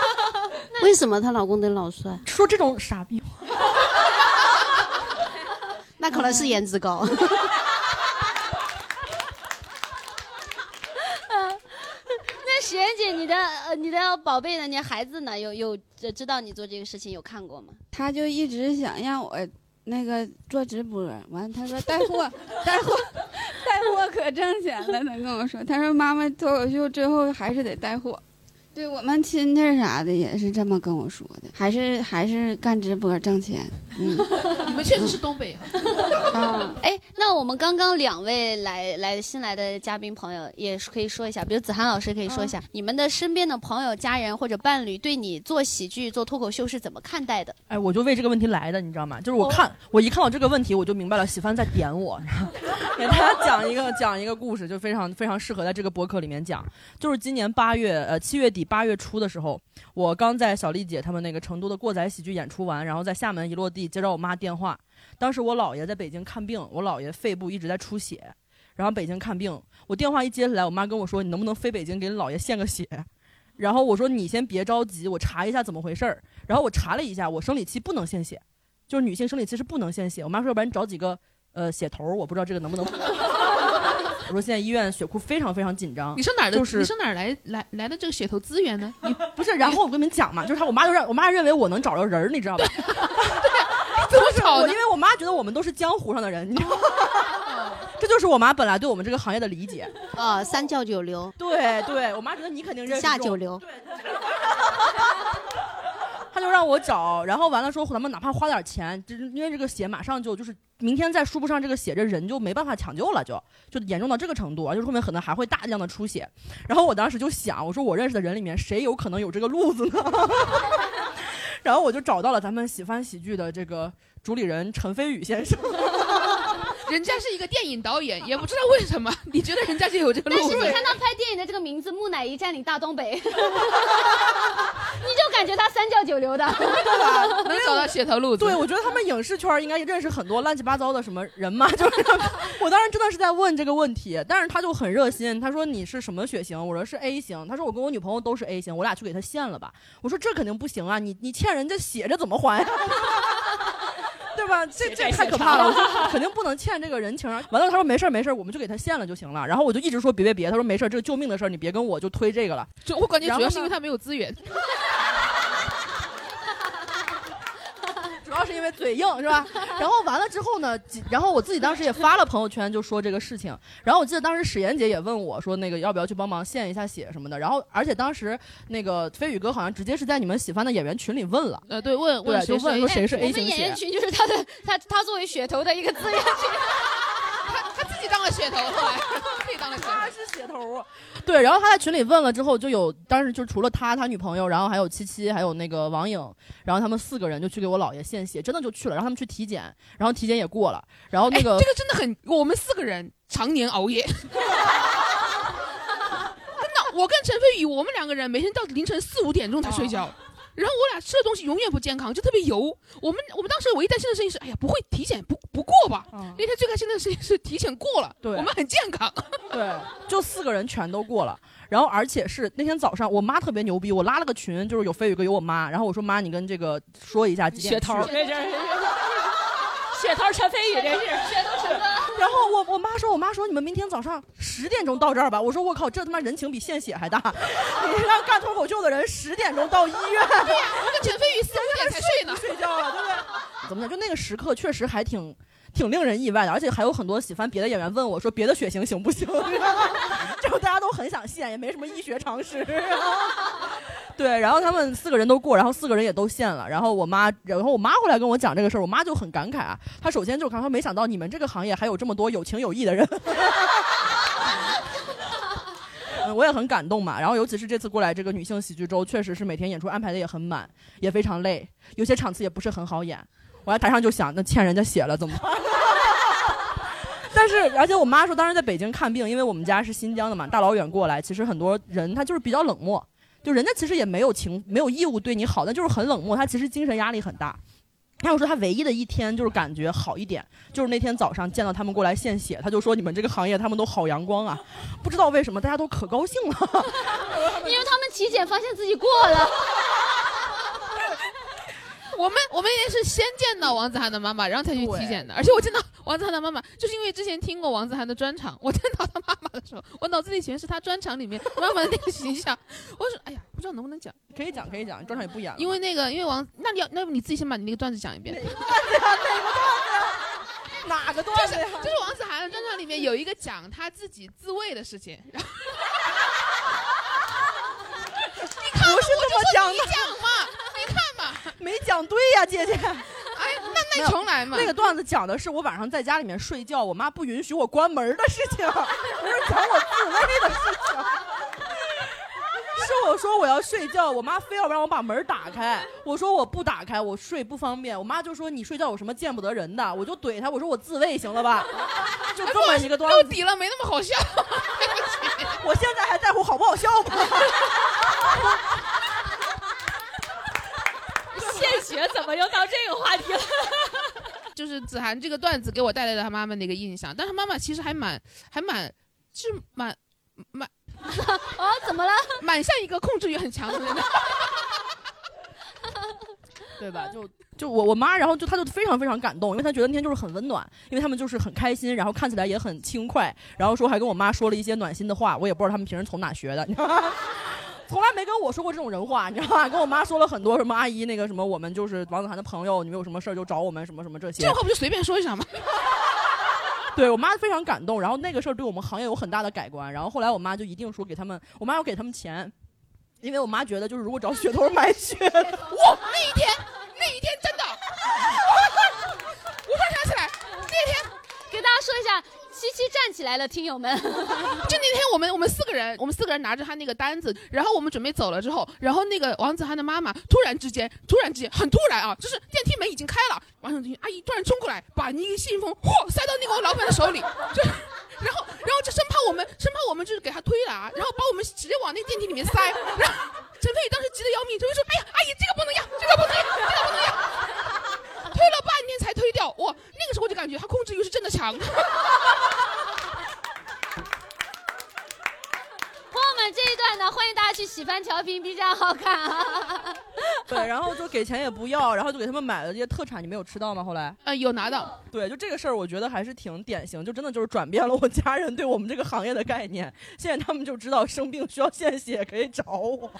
为什么她老公得老帅？说这种傻逼话，那可能是颜值高。那史妍姐，你的呃，你的宝贝呢？你的孩子呢？有有知知道你做这个事情，有看过吗？他就一直想让我那个做直播，完了他说带货，带货，带货可挣钱了。他跟我说，他说妈妈脱口秀最后还是得带货。对我们亲戚啥的也是这么跟我说的，还是还是干直播挣钱。嗯 你们确实是东北啊。啊，哎，那我们刚刚两位来来新来的嘉宾朋友也是可以说一下，比如子涵老师可以说一下，你们的身边的朋友、家人或者伴侣对你做喜剧、做脱口秀是怎么看待的？哎，我就为这个问题来的，你知道吗？就是我看、我一看到这个问题，我就明白了，喜欢在点我，给大家讲一个讲一个故事，就非常非常适合在这个博客里面讲。就是今年八月呃七月底八月初的时候，我刚在小丽姐他们那个成都的过载喜剧演出完，然后在厦门一落地接到我妈电话，当时我姥爷在北京看病，我姥爷肺部一直在出血，然后北京看病，我电话一接起来，我妈跟我说你能不能飞北京给姥爷献个血？然后我说你先别着急，我查一下怎么回事儿。然后我查了一下，我生理期不能献血，就是女性生理期是不能献血。我妈说要不然你找几个呃血头儿，我不知道这个能不能。我说现在医院血库非常非常紧张你，上哪儿的？就是你上哪儿来来来的这个血头资源呢？你 不是。然后我跟你们讲嘛，就是他，我妈就让我妈认为我能找着人儿，你知道吧？怎么找因？为我妈觉得我们都是江湖上的人，你知道吗？这就是我妈本来对我们这个行业的理解。啊，三教九流，对对，我妈觉得你肯定认识下九流。他就让我找，然后完了说咱们哪怕花点钱，就是因为这个血马上就就是明天再输不上这个血，这人就没办法抢救了，就就严重到这个程度啊，就是后面可能还会大量的出血。然后我当时就想，我说我认识的人里面谁有可能有这个路子呢？然后我就找到了咱们喜欢喜剧的这个主理人陈飞宇先生。人家是一个电影导演，也不知道为什么，你觉得人家就有这个路子？但是你看他拍电影的这个名字《木乃伊占领大东北 》，你就感觉他三教九流的。对吧？能找到血头路子。对，我觉得他们影视圈应该认识很多乱七八糟的什么人嘛，就是 我当时真的是在问这个问题，但是他就很热心，他说你是什么血型？我说是 A 型，他说我跟我女朋友都是 A 型，我俩去给他献了吧。我说这肯定不行啊，你你欠人家血，这怎么还呀？对吧？这这太可怕了，我说 肯定不能欠这个人情啊。完了，他说没事儿没事儿，我们就给他献了就行了。然后我就一直说别别别，他说没事儿，这个救命的事儿，你别跟我就推这个了。就我感觉主要是因为他没有资源。主要是因为嘴硬是吧？然后完了之后呢，然后我自己当时也发了朋友圈，就说这个事情。然后我记得当时史岩姐也问我说，那个要不要去帮忙献一下血什么的。然后而且当时那个飞宇哥好像直接是在你们喜欢的演员群里问了，呃，对，问问，就问说谁是 A 们型血。演员群就是他的，他他作为血头的一个资源群。他他自己当了噱头，后来自己当了噱头。他是血头啊！对，然后他在群里问了之后，就有当时就除了他，他女朋友，然后还有七七，还有那个王颖，然后他们四个人就去给我姥爷献血，真的就去了，让他们去体检，然后体检也过了，然后那个、哎这个真的很，我们四个人常年熬夜。真的，我跟陈飞宇，我们两个人每天到凌晨四五点钟才睡觉。然后我俩吃的东西永远不健康，就特别油。我们我们当时唯一担心的事情是，哎呀，不会体检不不过吧？嗯那天最开心的事情是体检过了，对我们很健康。对，就四个人全都过了。然后而且是那天早上，我妈特别牛逼，我拉了个群，就是有飞宇哥有我妈，然后我说妈，你跟这个说一下几点去。这这血头陈飞宇这是。然后我我妈说，我妈说你们明天早上十点钟到这儿吧。我说我靠，这他妈人情比献血还大！你让干脱口秀的人十点钟到医院，对呀、我跟陈飞宇四五点才睡呢。睡觉了，对不对？怎么讲？就那个时刻确实还挺。挺令人意外的，而且还有很多喜欢别的演员问我说别的血型行不行？就大家都很想献，也没什么医学常识。对，然后他们四个人都过，然后四个人也都献了。然后我妈，然后我妈后来跟我讲这个事儿，我妈就很感慨啊。她首先就看，她没想到你们这个行业还有这么多有情有义的人。很 我也很感动嘛。然后尤其是这次过来这个女性喜剧周，确实是每天演出安排的也很满，也非常累，有些场次也不是很好演。我在台上就想，那欠人家血了怎么办？但是，而且我妈说，当时在北京看病，因为我们家是新疆的嘛，大老远过来，其实很多人他就是比较冷漠，就人家其实也没有情没有义务对你好，但就是很冷漠，他其实精神压力很大。他我说他唯一的一天就是感觉好一点，就是那天早上见到他们过来献血，他就说你们这个行业他们都好阳光啊，不知道为什么大家都可高兴了，因为他们体检发现自己过了。我们我们也是先见到王子涵的妈妈，然后才去体检的。而且我见到王子涵的妈妈，就是因为之前听过王子涵的专场，我见到他妈妈的时候，我脑子里全是他专场里面妈妈的那个形象。我说，哎呀，不知道能不能讲，可以讲可以讲，专场也不演了。因为那个，因为王，那你要，那你自己先把你那个段子讲一遍。哪个段子呀？哪个段子呀？哪个段子呀？就是王子涵的专场里面有一个讲他自己自慰的事情。你看，不是这么讲的。你讲嘛。没讲对呀，姐姐。哎，那那重来嘛。那个段子讲的是我晚上在家里面睡觉，我妈不允许我关门的事情，不是讲我自慰的事情。是我说我要睡觉，我妈非要让我把门打开。我说我不打开，我睡不方便。我妈就说你睡觉有什么见不得人的？我就怼她，我说我自慰行了吧？就这么一个段子。到底了，没那么好笑。我现在还在乎好不好笑吗？献血怎么又到这个话题了？就是子涵这个段子给我带来了他妈妈的一个印象，但他妈妈其实还蛮还蛮是蛮蛮哦，怎么了？蛮像一个控制欲很强的人，对吧？就 就我我妈，然后就她就非常非常感动，因为她觉得那天就是很温暖，因为他们就是很开心，然后看起来也很轻快，然后说还跟我妈说了一些暖心的话，我也不知道他们平时从哪学的。从来没跟我说过这种人话，你知道吧？跟我妈说了很多什么阿姨那个什么，我们就是王子涵的朋友，你们有什么事儿就找我们什么什么这些。这话不就随便说一下吗？对我妈非常感动，然后那个事儿对我们行业有很大的改观。然后后来我妈就一定说给他们，我妈要给他们钱，因为我妈觉得就是如果找血头买血，哇，那一天那一天真的，我突然想起来那天给大家说一下。七七站起来了，听友们！就那天我们我们四个人，我们四个人拿着他那个单子，然后我们准备走了之后，然后那个王子涵的妈妈突然之间，突然之间很突然啊，就是电梯门已经开了，王小军阿姨突然冲过来，把那个信封嚯塞到那个老板的手里，就然后然后就生怕我们生怕我们就是给他推了啊，然后把我们直接往那电梯里面塞。然后陈飞宇当时急得要命，陈飞说：“哎呀，阿姨这个不能要，这个不能要，这个不能要。”推了半天才推掉，哇！那个时候我就感觉他控制欲是真的强。朋友们这一段呢，欢迎大家去喜翻调频，B 站好看啊！对，然后就给钱也不要，然后就给他们买了这些特产，你没有吃到吗？后来呃有拿到，对，就这个事儿，我觉得还是挺典型，就真的就是转变了我家人对我们这个行业的概念。现在他们就知道生病需要献血可以找我。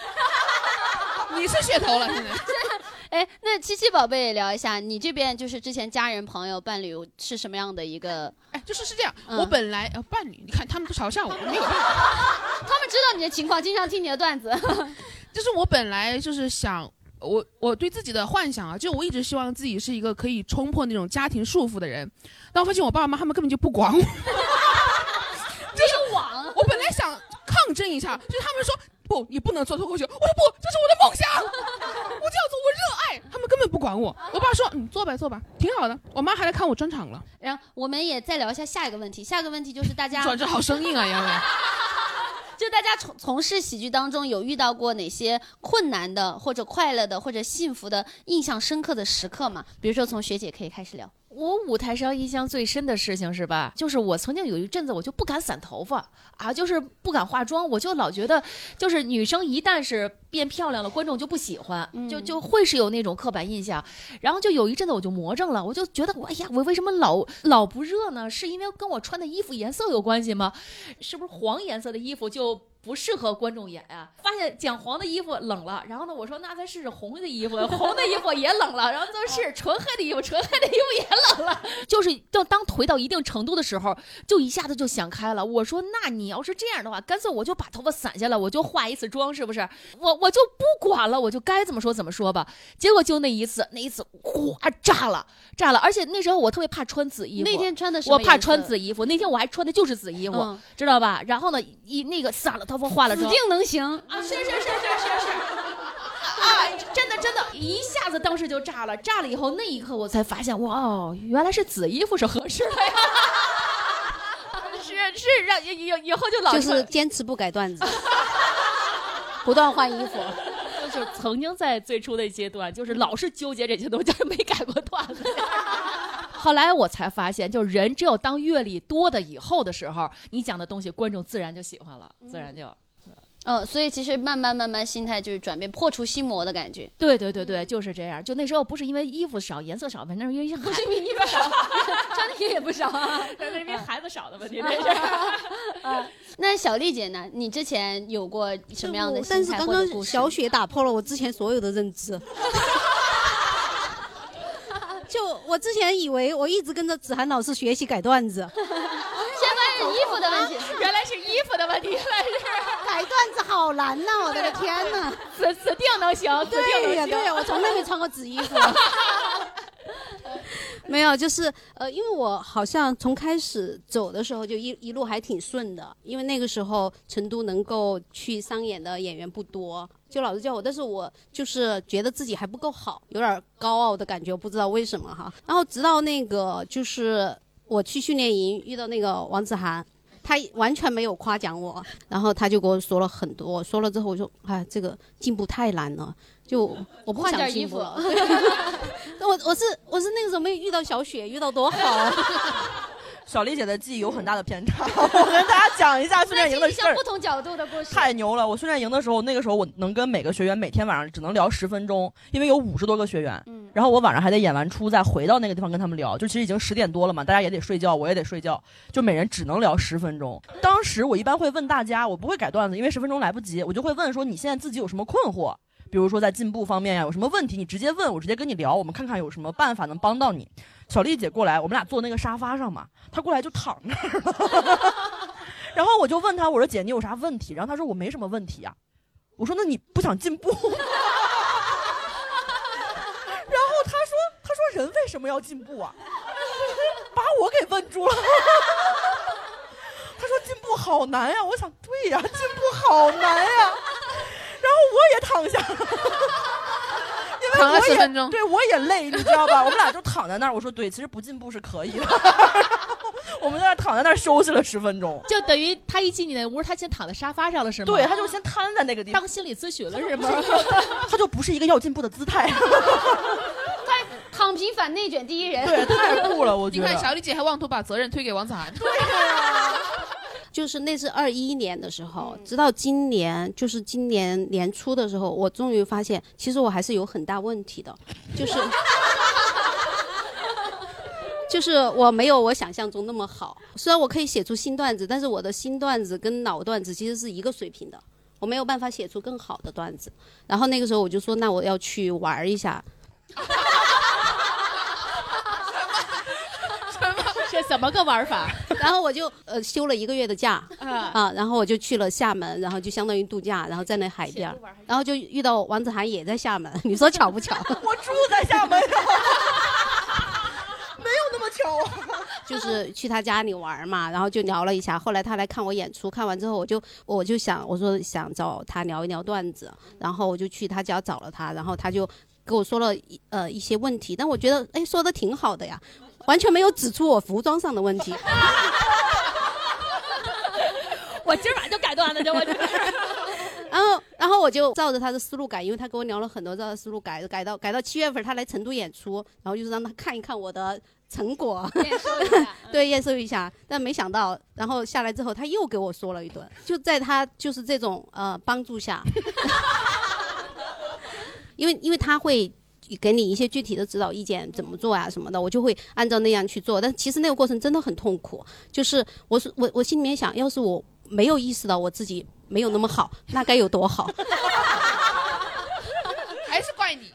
你是血头了，现在。哎，那七七宝贝聊一下，你这边就是之前家人、朋友、伴侣是什么样的一个？哎，就是是这样，我本来呃伴侣，你看他们都嘲笑我，没有办法。他们知道你的情况，经常听你的段子。就是我本来就是想，我我对自己的幻想啊，就我一直希望自己是一个可以冲破那种家庭束缚的人，但我发现我爸爸妈妈他们根本就不管我。就是网。我本来想抗争一下，就是他们说。不，你不能做脱口秀。我说不，这是我的梦想，我这样做，我热爱。他们根本不管我。我爸说，嗯，做吧，做吧，挺好的。我妈还来看我专场了。然后我们也再聊一下下一个问题。下一个问题就是大家，转折好生硬啊，杨洋。就大家从从事喜剧当中有遇到过哪些困难的，或者快乐的，或者幸福的、印象深刻的时刻吗？比如说从学姐可以开始聊。我舞台上印象最深的事情是吧？就是我曾经有一阵子我就不敢散头发啊，就是不敢化妆，我就老觉得，就是女生一旦是变漂亮了，观众就不喜欢，就就会是有那种刻板印象。然后就有一阵子我就魔怔了，我就觉得我，哎呀，我为什么老老不热呢？是因为跟我穿的衣服颜色有关系吗？是不是黄颜色的衣服就？不适合观众演呀，发现讲黄的衣服冷了，然后呢，我说那再试试红的衣服，红的衣服也冷了，然后再试纯黑的衣服，纯黑的衣服也冷了，就是当当颓到一定程度的时候，就一下子就想开了。我说那你要是这样的话，干脆我就把头发散下来，我就化一次妆，是不是？我我就不管了，我就该怎么说怎么说吧。结果就那一次，那一次哗炸了，炸了！而且那时候我特别怕穿紫衣服，那天穿的是我怕穿紫衣服，那天我还穿的就是紫衣服，嗯知道吧？然后呢，一那个散了头发化了妆，指定能行。啊，是是是是是是。啊，真的真的，一下子当时就炸了，炸了以后那一刻我才发现，哇哦，原来是紫衣服是合适的呀。是是，让以以以后就老就是坚持不改段子，不断换衣服。就是曾经在最初的阶段，就是老是纠结这些东西，就是没改过段子。后来我才发现，就是人只有当阅历多的以后的时候，你讲的东西观众自然就喜欢了，自然就。嗯，所以其实慢慢慢慢心态就是转变，破除心魔的感觉。对对对对，就是这样。就那时候不是因为衣服少、颜色少，反正因为不是因为衣服少，穿的也不少啊。那是因为孩子少的问题，这是。那小丽姐呢？你之前有过什么样的但是刚心态或者故事？刚小雪打破了我之前所有的认知。就我之前以为我一直跟着子涵老师学习改段子，先发现衣服的问题。原来是衣服的问题，原来段子好难呐、我的天呐！此此定能行，对呀，能行。对呀，我从来没穿过紫衣服。没有，就是呃，因为我好像从开始走的时候就一一路还挺顺的，因为那个时候成都能够去商演的演员不多，就老师叫我，但是我就是觉得自己还不够好，有点高傲的感觉，我不知道为什么哈。然后直到那个就是我去训练营遇到那个王子涵。他完全没有夸奖我，然后他就给我说了很多，说了之后我说，哎，这个进步太难了，就我不想换件衣服进步了。我我是我是那个时候没有遇到小雪，遇到多好啊！小丽姐的记忆有很大的偏差，我跟大家讲一下训练营的事儿不。同角度的故事。太牛了！我训练营的时候，那个时候我能跟每个学员每天晚上只能聊十分钟，因为有五十多个学员。嗯然后我晚上还得演完出，再回到那个地方跟他们聊。就其实已经十点多了嘛，大家也得睡觉，我也得睡觉，就每人只能聊十分钟。当时我一般会问大家，我不会改段子，因为十分钟来不及，我就会问说你现在自己有什么困惑？比如说在进步方面呀，有什么问题你直接问我，直接跟你聊，我们看看有什么办法能帮到你。小丽姐过来，我们俩坐那个沙发上嘛，她过来就躺那儿了。然后我就问她，我说姐你有啥问题？然后她说我没什么问题啊、我说那你不想进步？然后她说她说人为什么要进步啊？把我给问住了。她说进步好难呀，我想对呀，进步好难呀。然后我也躺下了。因为我也分钟对我也累，你知道吧？我们俩就躺在那儿，我说对，其实不进步是可以的。我们在那躺在那儿休息了十分钟，就等于他一进你那屋，他先躺在沙发上了，是吗？对，他就先瘫在那个地方，当心理咨询了，是吗？他就不是一个要进步的姿态，躺平反内卷第一人。对，太酷了，我觉得。你看小丽姐还妄图把责任推给王子涵，就是那是二一年的时候，直到今年，就是今年年初的时候，我终于发现，其实我还是有很大问题的，就是。就是我没有我想象中那么好，虽然我可以写出新段子，但是我的新段子跟老段子其实是一个水平的，我没有办法写出更好的段子。然后那个时候我就说，那我要去玩一下，是怎么个玩法？然后我就呃休了一个月的假啊，啊，然后我就去了厦门，然后就相当于度假，然后在那海边儿，然后就遇到王子涵也在厦门，你说巧不巧？我住在厦门呀，没有那么巧啊。就是去他家里玩嘛，然后就聊了一下。后来他来看我演出，看完之后我就我就想，我说想找他聊一聊段子，然后我就去他家找了他，然后他就跟我说了一呃一些问题，但我觉得哎说的挺好的呀，完全没有指出我服装上的问题。我今儿晚上就改段子去，我就。然后，然后我就照着他的思路改，因为他跟我聊了很多，照着思路改，改到改到七月份他来成都演出，然后就是让他看一看我的成果，验收一下。对，验收一下。但没想到，然后下来之后他又给我说了一顿，就在他就是这种呃帮助下，因为因为他会。给你一些具体的指导意见，怎么做啊什么的，我就会按照那样去做。但其实那个过程真的很痛苦，就是我是我我心里面想，要是我没有意识到我自己没有那么好，那该有多好。还是怪你，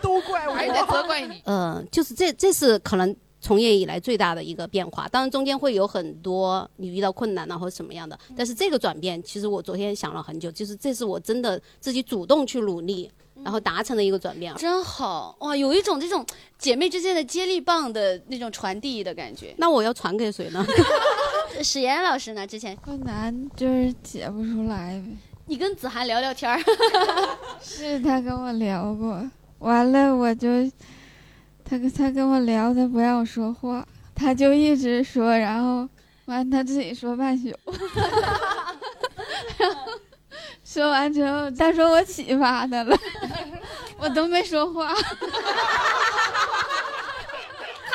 都怪我还是得责怪你。呃，就是这这是可能从业以来最大的一个变化。当然中间会有很多你遇到困难啊或者什么样的，但是这个转变，其实我昨天想了很久，就是这是我真的自己主动去努力，然后达成了一个转变。真好哇，有一种这种姐妹之间的接力棒的那种传递的感觉。那我要传给谁呢？史岩老师呢？之前困难就是解不出来呗。你跟子涵聊聊天儿，是他跟我聊过，完了我就，他跟他跟我聊，他不让我说话，他就一直说，然后完他自己说半宿，然后说完之后，他说我启发他了，我都没说话。他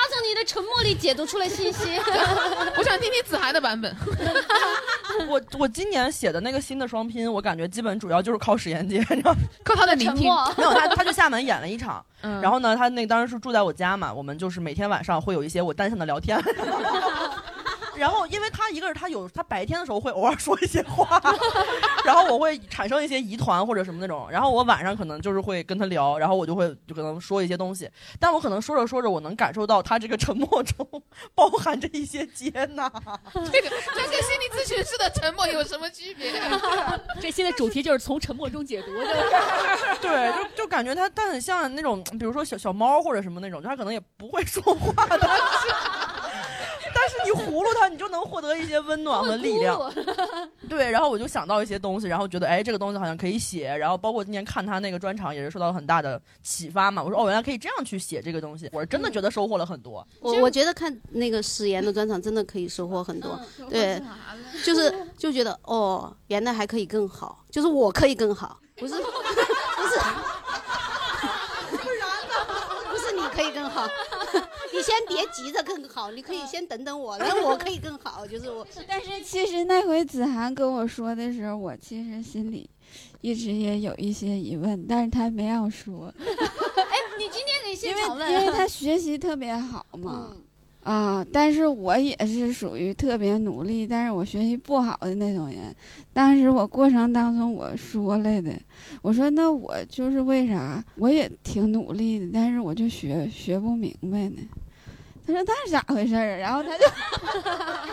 从你的沉默里解读出了信息。我想听听子涵的版本。我我今年写的那个新的双拼，我感觉基本主要就是靠史延杰，你知道？靠他的聆听。没有他，他去厦门演了一场，然后呢，他那当时是住在我家嘛，我们就是每天晚上会有一些我单向的聊天。然后，因为他一个是他有他白天的时候会偶尔说一些话，然后我会产生一些疑团或者什么那种，然后我晚上可能就是会跟他聊，然后我就会就可能说一些东西，但我可能说着说着，我能感受到他这个沉默中 包含着一些接纳。这个这跟心理咨询师的沉默有什么区别？这现在主题就是从沉默中解读，对，就就感觉他他很像那种，比如说小小猫或者什么那种，就他可能也不会说话的。你葫芦它，你就能获得一些温暖和力量。对，然后我就想到一些东西，然后觉得哎，这个东西好像可以写。然后包括今天看他那个专场，也是受到了很大的启发嘛。我说哦，原来可以这样去写这个东西。我是真的觉得收获了很多。我我觉得看那个史岩的专场，真的可以收获很多。对，就是就觉得哦，原来还可以更好，就是我可以更好，不是不是不然呢？不是你可以更好。你先别急着更好，你可以先等等我，那我可以更好，就是我。但是其实那回子涵跟我说的时候，我其实心里一直也有一些疑问，但是他没让说。哎，你今天可以现场问，因为他学习特别好嘛。啊，但是我也是属于特别努力，但是我学习不好的那种人。当时我过程当中我说来的，我说那我就是为啥我也挺努力的，但是我就学学不明白呢？他说那是咋回事儿？然后他就，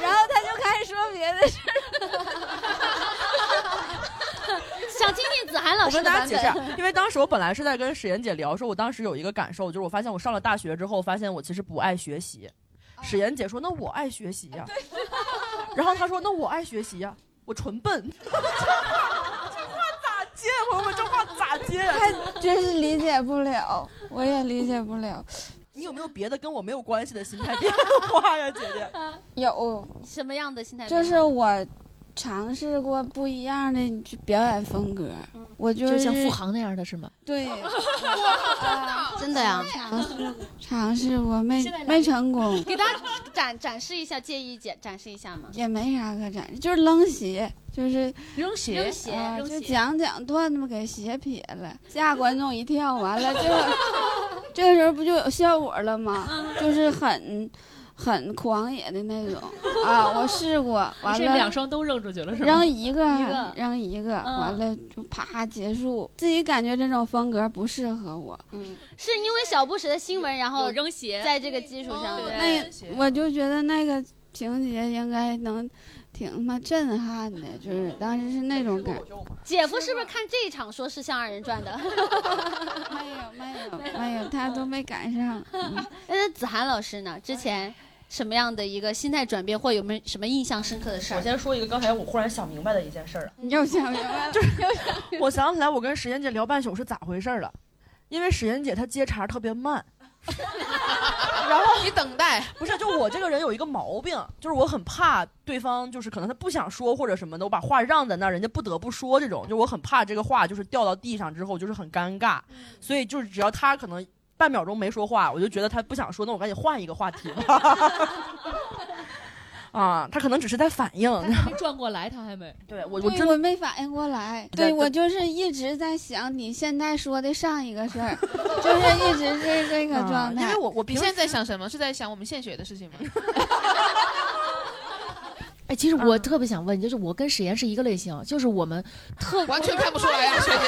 然后他就开始说别的事儿。想听听子涵老师我跟大家解释，因为当时我本来是在跟史岩姐聊，说我当时有一个感受，就是我发现我上了大学之后，发现我其实不爱学习。史岩姐说：“那我爱学习呀。”然后他说：“那我爱学习呀，我纯笨。”这话咋接？朋友们，这话咋接呀？他真是理解不了，我也理解不了。你有没有别的跟我没有关系的心态变化呀，姐姐？有什么样的心态？就是我尝试过不一样的表演风格，我就是像付航那样的是吗？对，真的呀，尝试尝试过没没成功。给大家展展示一下，介意展展示一下吗？也没啥可展示，就是扔鞋，就是扔鞋，扔鞋，就讲讲段子给鞋撇了，吓观众一跳，完了这个 这个时候不就有效果了吗？就是很。很狂野的那种 啊！我试过，完了两双都扔出去了，是吧？扔一个，扔一个，完了就啪结束。自己感觉这种风格不适合我。嗯，是因为小布什的新闻，然后扔鞋，在这个基础上，那我就觉得那个情节应该能挺他妈震撼的，就是当时是那种感。姐夫是不是看这一场说是像二人转的？没有没有没有，他都没赶上。那子涵老师呢？之前。什么样的一个心态转变，或有没有什么印象深刻的事儿？我先说一个，刚才我忽然想明白的一件事儿啊。你又想明白了？就是我想起来，我跟史岩姐聊半宿是咋回事了？因为史岩姐她接茬特别慢，然后你等待。不是，就我这个人有一个毛病，就是我很怕对方，就是可能他不想说或者什么的，我把话让在那儿，人家不得不说这种，就我很怕这个话就是掉到地上之后就是很尴尬，所以就是只要他可能。半秒钟没说话，我就觉得他不想说，那我赶紧换一个话题吧。啊，他可能只是在反应，还没 转过来，他还没。对我，我真我没反应过来。对我就是一直在想你现在说的上一个事儿，就是一直是这个状态。因为我我你现在在想什么？是在想我们献血的事情吗？哎，其实我特别想问，就是我跟史岩是一个类型，就是我们特完全看不出来呀，学姐。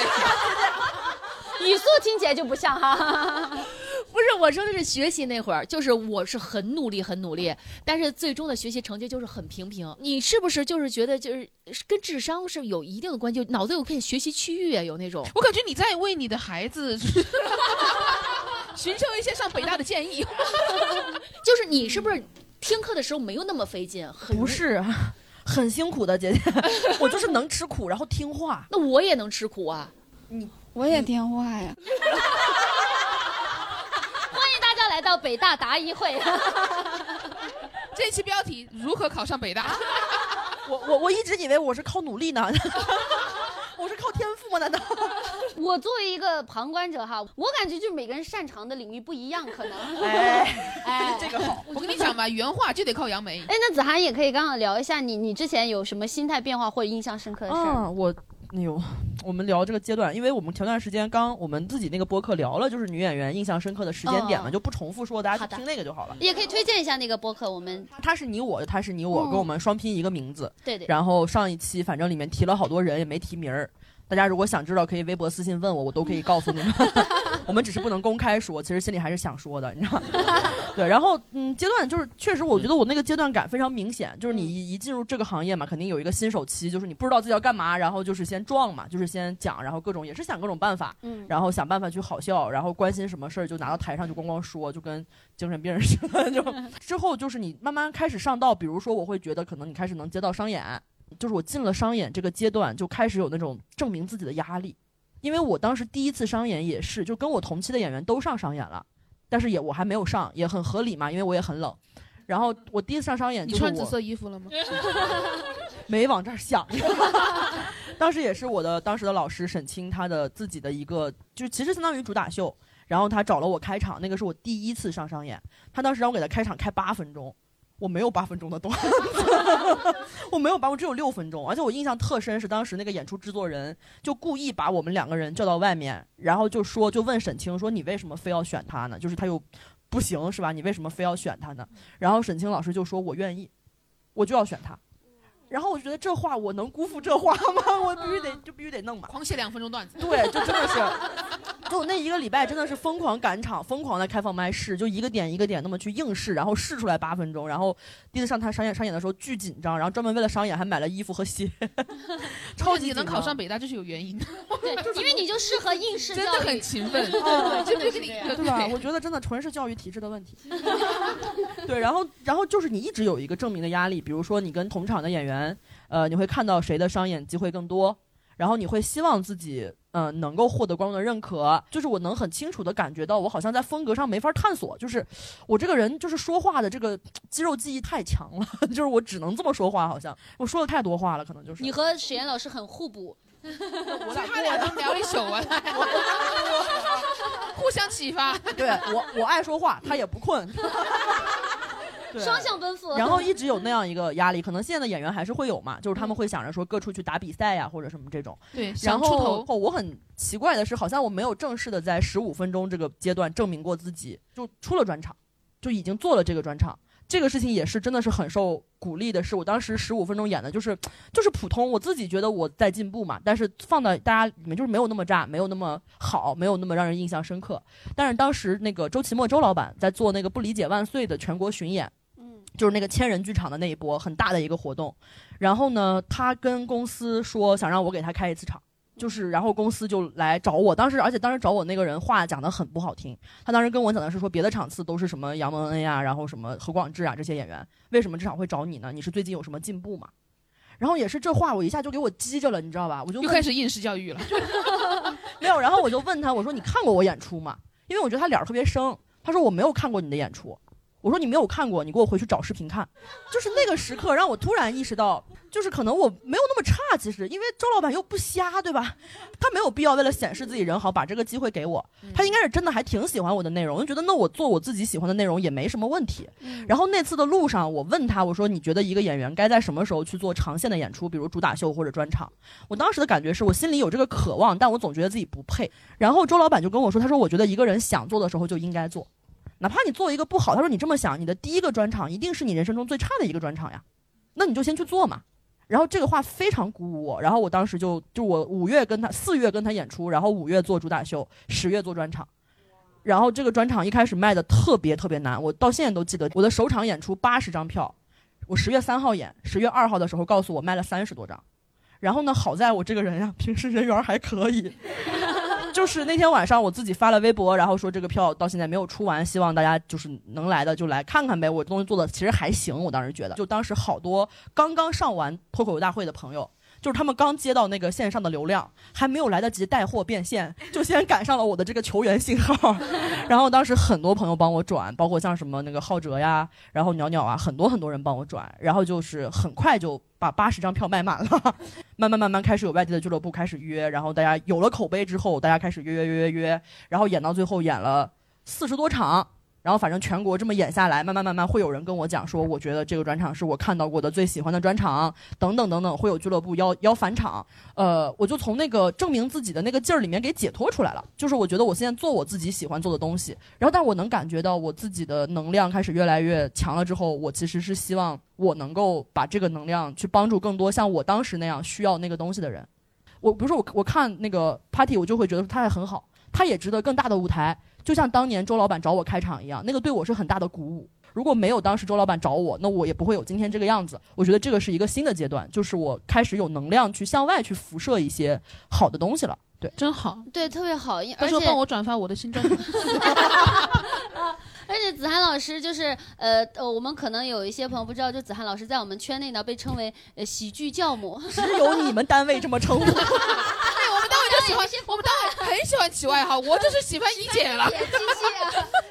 语速听起来就不像哈，不是我说的是学习那会儿，就是我是很努力很努力，但是最终的学习成绩就是很平平。你是不是就是觉得就是跟智商是有一定的关系？就脑子有片学习区域啊，有那种。我感觉你在为你的孩子 寻求一些上北大的建议。就是你是不是听课的时候没有那么费劲？很不是，很辛苦的姐姐，我就是能吃苦，然后听话。那我也能吃苦啊。我也听话呀。欢迎大家来到北大答疑会。这期标题：如何考上北大？我我我一直以为我是靠努力呢，我是靠天赋吗？难道？我作为一个旁观者哈，我感觉就是每个人擅长的领域不一样，可能。哎，哎，这个好。我跟你讲吧，原话就得靠杨梅。哎，那子涵也可以刚好聊一下你，你之前有什么心态变化或者印象深刻的事儿？嗯，我。哎呦，我们聊这个阶段，因为我们前段时间刚我们自己那个播客聊了，就是女演员印象深刻的时间点嘛，哦就不重复说，大家去听那个就好了。也可以推荐一下那个播客，我们他是你我，他是你我，嗯跟我们双拼一个名字。对对。然后上一期反正里面提了好多人，也没提名儿。大家如果想知道，可以微博私信问我，我都可以告诉你们。我们只是不能公开说，其实心里还是想说的，你知道吗？对，然后嗯，阶段就是确实，我觉得我那个阶段感非常明显，就是你一一进入这个行业嘛，肯定有一个新手期，就是你不知道自己要干嘛，然后就是先撞嘛，就是先讲，然后各种也是想各种办法，嗯，然后想办法去好笑，然后关心什么事儿就拿到台上就咣咣说，就跟精神病人似的。就 之后就是你慢慢开始上道，比如说我会觉得可能你开始能接到商演，就是我进了商演这个阶段就开始有那种证明自己的压力，因为我当时第一次商演也是，就跟我同期的演员都上商演了，但是也我还没有上，也很合理嘛，因为我也很冷。然后我第一次上商演你就是我穿紫色衣服了吗？没往这儿想。当时也是我的当时的老师沈清，他的自己的一个，就其实相当于主打秀。然后他找了我开场，那个是我第一次上商演。他当时让我给他开场开八分钟，我没有八分钟的段子，我没有八，我只有六分钟。而且我印象特深是当时那个演出制作人就故意把我们两个人叫到外面，然后就说就问沈清说你为什么非要选他呢？就是他又不行是吧？你为什么非要选他呢？然后沈清老师就说我愿意，我就要选他。然后我就觉得这话我能辜负这话吗？我必须得就必须得弄嘛。狂写两分钟段子。对，就真的是，就那一个礼拜真的是疯狂赶场，疯狂的开放麦试，就一个点一个点那么去硬试，然后试出来八分钟。然后第一次上台商演商演的时候巨紧张，然后专门为了商演还买了衣服和鞋，超级你能考上北大，这是有原因的，对，因为你就适合应试真的很。勤奋。哦对，就就是你对吧？我觉得真的纯是教育体制的问题。对，然后然后就是你一直有一个证明的压力，比如说你跟同场的演员，呃，你会看到谁的商演机会更多，然后你会希望自己呃能够获得观众的认可。就是我能很清楚的感觉到，我好像在风格上没法探索，就是我这个人就是说话的这个肌肉记忆太强了，就是我只能这么说话，好像我说的太多话了，可能就是你和史岩老师很互补，我他俩能聊一宿啊，互相启发。对我我爱说话，他也不困。对双向奔赴。然后一直有那样一个压力，可能现在的演员还是会有嘛，就是他们会想着说各处去打比赛呀，或者什么这种。对，然后头。我很奇怪的是，好像我没有正式的在十五分钟这个阶段证明过自己，就出了专场，就已经做了这个专场。这个事情也是真的是很受鼓励的是，我当时十五分钟演的就是就是普通，我自己觉得我在进步嘛，但是放到大家里面就是没有那么炸，没有那么好，没有那么让人印象深刻。但是当时那个周奇墨周老板在做那个不理解万岁的全国巡演，嗯，就是那个千人剧场的那一波很大的一个活动。然后呢，他跟公司说想让我给他开一次场，就是然后公司就来找我。当时而且当时找我那个人话讲的很不好听，他当时跟我讲的是说别的场次都是什么杨蒙恩呀，然后什么何广智啊这些演员，为什么这场会找你呢？你是最近有什么进步吗？然后也是这话，我一下就给我激着了，你知道吧？我就又开始应试教育了，没有，然后我就问他，我说你看过我演出吗？因为我觉得他脸儿特别生。他说我没有看过你的演出。我说你没有看过，你给我回去找视频看。就是那个时刻让我突然意识到，就是可能我没有那么差，其实因为周老板又不瞎，对吧？他没有必要为了显示自己人好，把这个机会给我。他应该是真的还挺喜欢我的内容，我就觉得那我做我自己喜欢的内容也没什么问题。然后那次的路上，我问他，我说你觉得一个演员该在什么时候去做长线的演出，比如主打秀或者专场？我当时的感觉是我心里有这个渴望，但我总觉得自己不配。然后周老板就跟我说，他说我觉得一个人想做的时候就应该做，哪怕你做一个不好，他说你这么想，你的第一个专场一定是你人生中最差的一个专场呀，那你就先去做嘛。然后这个话非常鼓舞我，然后我当时就就我五月跟他四月跟他演出，然后五月做主打秀，十月做专场。然后这个专场一开始卖的特别特别难，我到现在都记得，我的首场演出八十张票，我十月三号演，十月二号的时候告诉我卖了三十多张，然后呢，好在我这个人呀，平时人缘还可以，就是那天晚上我自己发了微博，然后说这个票到现在没有出完，希望大家就是能来的就来看看呗。我东西做的其实还行，我当时觉得，就当时好多刚刚上完脱口秀大会的朋友。就是他们刚接到那个线上的流量，还没有来得及带货变现，就先赶上了我的这个求援信号。然后当时很多朋友帮我转，包括像什么那个浩哲呀，然后鸟鸟啊，很多很多人帮我转。然后就是很快就把八十张票卖满了，慢慢慢慢开始有外地的俱乐部开始约，然后大家有了口碑之后，大家开始约约约约约，然后演到最后演了四十多场。然后反正全国这么演下来，慢慢慢慢会有人跟我讲说，我觉得这个专场是我看到过的最喜欢的专场，等等等等，会有俱乐部邀邀返场，呃，我就从那个证明自己的那个劲儿里面给解脱出来了。就是我觉得我现在做我自己喜欢做的东西，然后但我能感觉到我自己的能量开始越来越强了之后，我其实是希望我能够把这个能量去帮助更多像我当时那样需要那个东西的人。我比如说我我看那个 party，我就会觉得他还很好，他也值得更大的舞台。就像当年周老板找我开场一样，那个对我是很大的鼓舞。如果没有当时周老板找我，那我也不会有今天这个样子。我觉得这个是一个新的阶段，就是我开始有能量去向外去辐射一些好的东西了。对，真好，对，特别好。而且帮我转发我的新专辑。而且子涵老师就是呃呃，我们可能有一些朋友不知道，就子涵老师在我们圈内呢被称为呃喜剧教母，只有你们单位这么称呼。对，我们单位就喜欢我们单位很喜欢起外号，我就是喜欢一姐了。七七，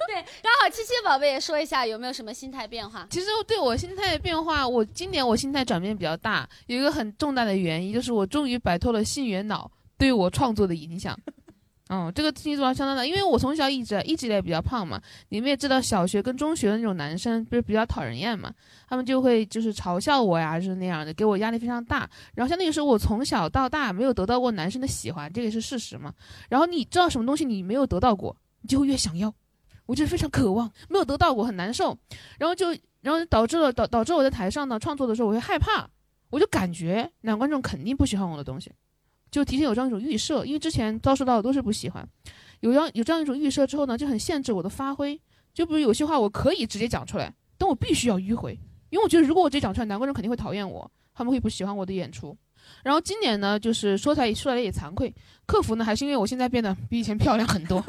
对，刚好七七宝贝也说一下有没有什么心态变化？其实对我心态变化，我今年我心态转变比较大，有一个很重大的原因就是我终于摆脱了性缘脑对我创作的影响。嗯，这个事情做相当大，因为我从小一直一直也比较胖嘛。你们也知道，小学跟中学的那种男生不是比较讨人厌嘛，他们就会就是嘲笑我呀，就是那样的，给我压力非常大。然后像那个时候我从小到大没有得到过男生的喜欢，这个是事实嘛。然后你知道什么东西你没有得到过，你就会越想要，我就非常渴望，没有得到过很难受，然后就然后导致了导导致我在台上呢创作的时候我会害怕，我就感觉男观众肯定不喜欢我的东西。就提前有这样一种预设，因为之前遭受到的都是不喜欢，有这样有这样一种预设之后呢，就很限制我的发挥。就比如有些话我可以直接讲出来，但我必须要迂回，因为我觉得如果我直接讲出来，男观众肯定会讨厌我，他们会不喜欢我的演出。然后今年呢，就是说来说来也惭愧，克服呢还是因为我现在变得比以前漂亮很多。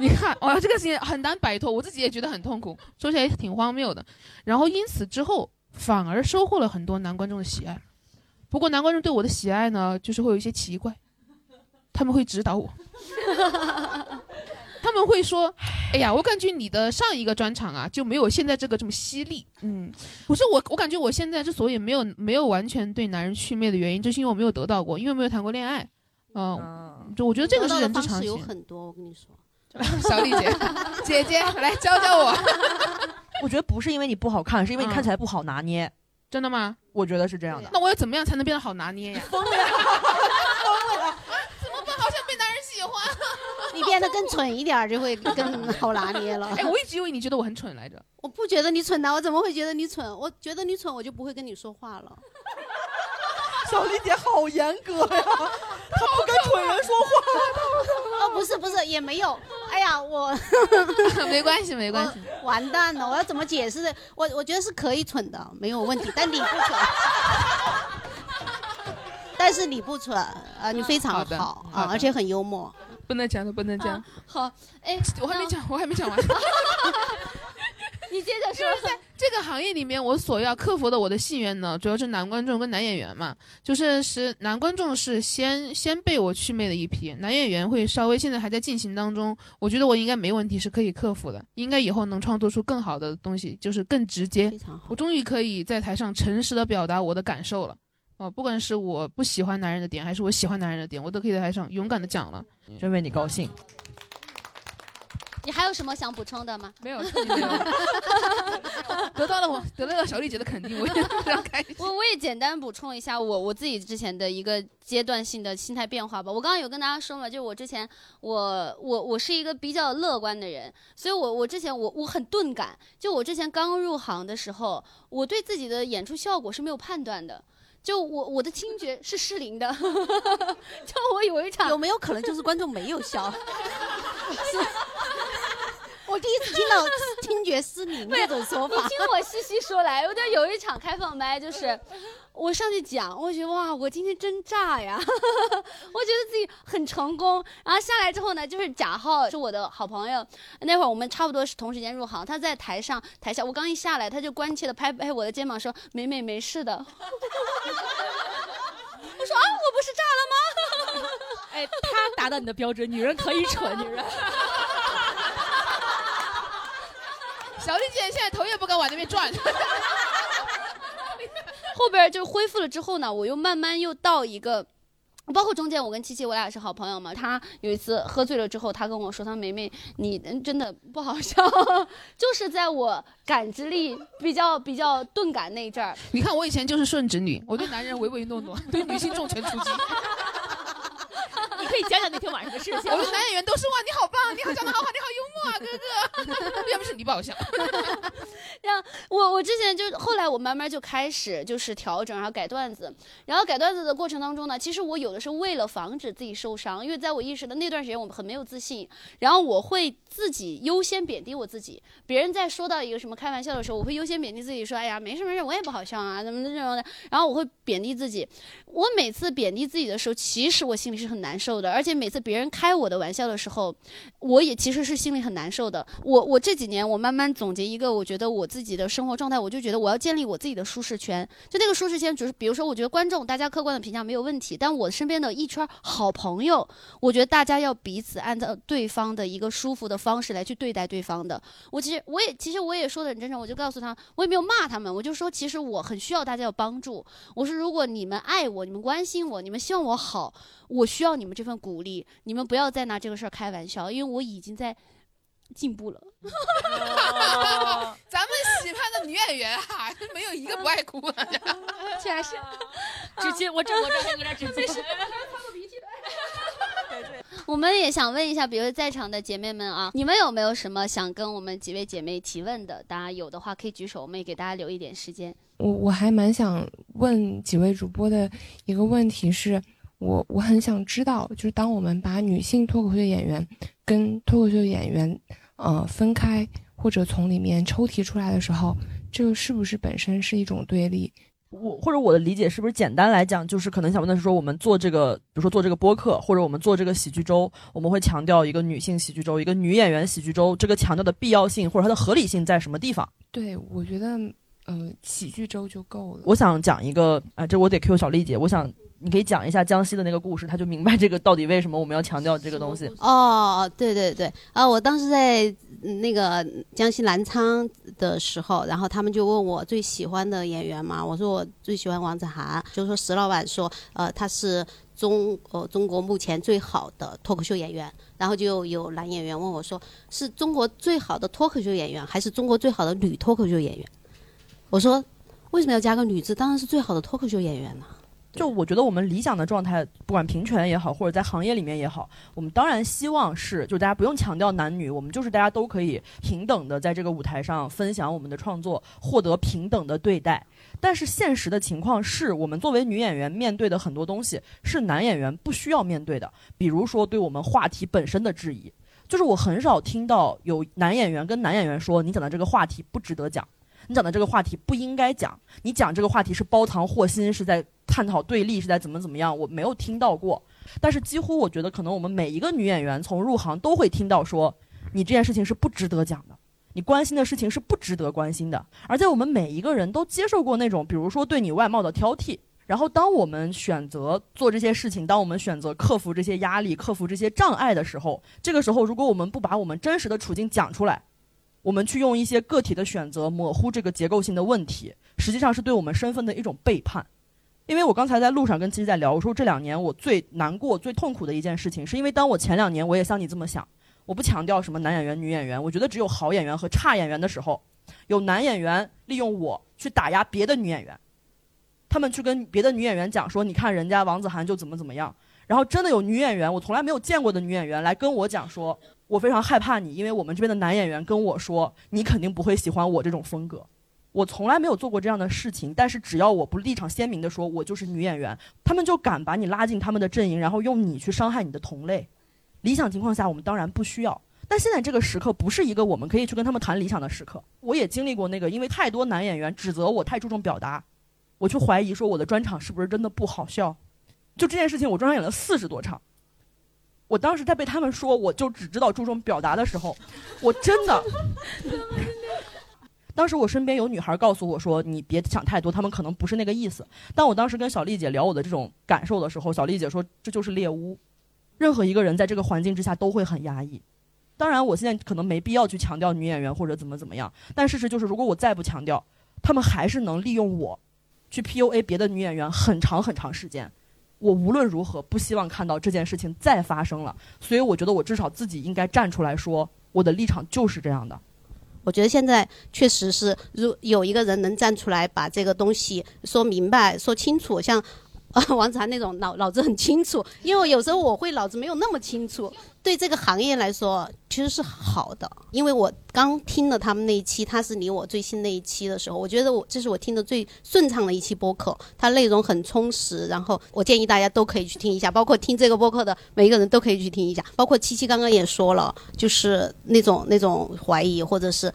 你看，哇，这个事情很难摆脱，我自己也觉得很痛苦，说起来也挺荒谬的。然后因此之后，反而收获了很多男观众的喜爱。不过男观众对我的喜爱呢，就是会有一些奇怪，他们会指导我，他们会说：“哎呀，我感觉你的上一个专场啊，就没有现在这个这么犀利。”嗯，不是我，我感觉我现在之所以没有没有完全对男人祛魅的原因，就是因为我没有得到过，因为没有谈过恋爱。嗯，就我觉得这个是人之常情。有很多，我跟你说，小丽姐，姐姐来教教我。我觉得不是因为你不好看，是因为你看起来不好拿捏。真的吗？我觉得是这样的。那我要怎么样才能变得好拿捏呀？疯了，疯了！怎么办？好像被男人喜欢。你变得更蠢一点就会更好拿捏了。哎，我一直以为你觉得我很蠢来着。我不觉得你蠢的，我怎么会觉得你蠢？我觉得你蠢，我就不会跟你说话了。小丽姐好严格呀，她不跟蠢人说话。哦，不是不是，也没有。哎呀，我 没关系没关系。完蛋了，我要怎么解释？我我觉得是可以蠢的，没有问题。但你不蠢，但是你不蠢啊，你非常好啊，而且很幽默。不能讲的，不能讲。好，哎，我还没讲，我还没讲完。你接着说，在这个行业里面，我所要克服的我的信源呢，主要是男观众跟男演员嘛。就是是男观众是先先被我祛魅的一批，男演员会稍微现在还在进行当中。我觉得我应该没问题，是可以克服的。应该以后能创作出更好的东西，就是更直接。我终于可以在台上诚实的表达我的感受了。哦，不管是我不喜欢男人的点，还是我喜欢男人的点，我都可以在台上勇敢的讲了。真为你高兴。你还有什么想补充的吗？没有，得到了我得到了小丽姐的肯定，我也非常开心。我我也简单补充一下我我自己之前的一个阶段性的心态变化吧。我刚刚有跟大家说嘛，就我之前我我我是一个比较乐观的人，所以我我之前我我很钝感。就我之前刚入行的时候，我对自己的演出效果是没有判断的。就我我的听觉是失灵的。就我有一场有没有可能就是观众没有笑？我第一次听到 听觉失灵这种说法。你听我细细说来，我就有一场开放麦，就是 我上去讲，我觉得哇，我今天真炸呀，我觉得自己很成功。然后下来之后呢，就是贾浩是我的好朋友，那会儿我们差不多是同时间入行，他在台上台下，我刚一下来，他就关切的拍拍我的肩膀说：“美美没事的。”我说啊，我不是炸了吗？哎，他达到你的标准，女人可以蠢，女人。小丽姐现在头也不敢往那边转。后边就恢复了之后呢，我又慢慢又到一个。包括中间，我跟七七，我俩是好朋友嘛。他有一次喝醉了之后，他跟我说：“他梅梅，你真的不好笑。” 就是在我感知力比较比较钝感那一阵儿。你看，我以前就是顺直女，我对男人唯唯诺诺，对女性重拳出击。你可以讲讲那天晚上的事情。我们男演员都说：“哇，你好棒，你好讲的好好，你好幽默啊，哥哥。”要不是你不好笑。让我我之前就后来我慢慢就开始就是调整，然后改段子，然后改段子的过程当中呢，其实我有的是为了防止自己受伤，因为在我意识的那段时间我很没有自信，然后我会自己优先贬低我自己。别人在说到一个什么开玩笑的时候，我会优先贬低自己，说：“哎呀，没事没事，我也不好笑啊，怎么的这种的。”然后我会贬低自己。我每次贬低自己的时候，其实我心里是很难受受的，而且每次别人开我的玩笑的时候，我也其实是心里很难受的。我我这几年我慢慢总结一个，我觉得我自己的生活状态，我就觉得我要建立我自己的舒适圈。就那个舒适圈，就是比如说，我觉得观众大家客观的评价没有问题，但我身边的一圈好朋友，我觉得大家要彼此按照对方的一个舒服的方式来去对待对方的。我其实我也其实我也说的很真诚，我就告诉他，我也没有骂他们，我就说其实我很需要大家的帮助。我说如果你们爱我，你们关心我，你们希望我好，我需要你们这份鼓励。你们不要再拿这个事儿开玩笑，因为我已经在进步了。咱们喜欢的女演员哈，没有一个不爱哭的。居然是纸巾，我这我这还有点纸巾。我们也想问一下，比如在场的姐妹们啊，你们有没有什么想跟我们几位姐妹提问的？大家有的话可以举手，我们也给大家留一点时间。我我还蛮想问几位主播的一个问题是，我我很想知道，就是当我们把女性脱口秀演员跟脱口秀演员呃分开，或者从里面抽提出来的时候，这个是不是本身是一种对立？我或者我的理解是不是简单来讲，就是可能想问的是说，我们做这个，比如说做这个播客，或者我们做这个喜剧周，我们会强调一个女性喜剧周，一个女演员喜剧周，这个强调的必要性或者它的合理性在什么地方？对，我觉得，呃、喜剧周就够了。我想讲一个，啊、这我得 Q 小丽姐，我想你可以讲一下江西的那个故事，他就明白这个到底为什么我们要强调这个东西。哦，对对对，啊，我当时在嗯那个江西南昌的时候，然后他们就问我最喜欢的演员嘛，我说我最喜欢王子涵，就说石老板说，呃，他是中呃中国目前最好的脱口秀演员，然后就有男演员问我说，是中国最好的脱口秀演员，还是中国最好的女脱口秀演员？我说为什么要加个女字？当然是最好的脱口秀演员了。就我觉得我们理想的状态，不管平权也好，或者在行业里面也好，我们当然希望是，就大家不用强调男女，我们就是大家都可以平等的在这个舞台上分享我们的创作，获得平等的对待。但是现实的情况是我们作为女演员面对的很多东西是男演员不需要面对的，比如说对我们话题本身的质疑，就是我很少听到有男演员跟男演员说你讲的这个话题不值得讲。你讲的这个话题不应该讲，你讲这个话题是包藏祸心，是在探讨对立，是在怎么怎么样，我没有听到过。但是几乎我觉得，可能我们每一个女演员从入行都会听到说，你这件事情是不值得讲的，你关心的事情是不值得关心的。而在我们每一个人都接受过那种，比如说对你外貌的挑剔，然后当我们选择做这些事情，当我们选择克服这些压力、克服这些障碍的时候，这个时候如果我们不把我们真实的处境讲出来，我们去用一些个体的选择模糊这个结构性的问题，实际上是对我们身份的一种背叛。因为我刚才在路上跟七七在聊，我说这两年我最难过、最痛苦的一件事情，是因为当我前两年我也像你这么想，我不强调什么男演员、女演员，我觉得只有好演员和差演员的时候，有男演员利用我去打压别的女演员，他们去跟别的女演员讲说，你看人家王子涵就怎么怎么样，然后真的有女演员，我从来没有见过的女演员来跟我讲说，我非常害怕你，因为我们这边的男演员跟我说，你肯定不会喜欢我这种风格。我从来没有做过这样的事情，但是只要我不立场鲜明的说，我就是女演员，他们就敢把你拉进他们的阵营，然后用你去伤害你的同类。理想情况下，我们当然不需要，但现在这个时刻不是一个我们可以去跟他们谈理想的时刻。我也经历过那个，因为太多男演员指责我太注重表达，我去怀疑说我的专场是不是真的不好笑。就这件事情，我专场演了四十多场。我当时在被他们说我就只知道注重表达的时候，我真的。当时我身边有女孩告诉我说：“你别想太多，他们可能不是那个意思。”但我当时跟小丽姐聊我的这种感受的时候，小丽姐说：“这就是猎巫，任何一个人在这个环境之下都会很压抑。”当然，我现在可能没必要去强调女演员或者怎么怎么样，但事实就是，如果我再不强调，他们还是能利用我，去 PUA 别的女演员很长很长时间。我无论如何不希望看到这件事情再发生了，所以我觉得我至少自己应该站出来说，我的立场就是这样的。我觉得现在确实是，如有一个人能站出来把这个东西说明白、说清楚，像 王子涵那种脑脑子很清楚，因为有时候我会脑子没有那么清楚。对这个行业来说，其实是好的，因为我刚听了他们那一期，他是离我最新那一期的时候，我觉得我这是我听的最顺畅的一期播客，它内容很充实，然后我建议大家都可以去听一下，包括听这个播客的每一个人都可以去听一下，包括七七刚刚也说了，就是那种那种怀疑或者是。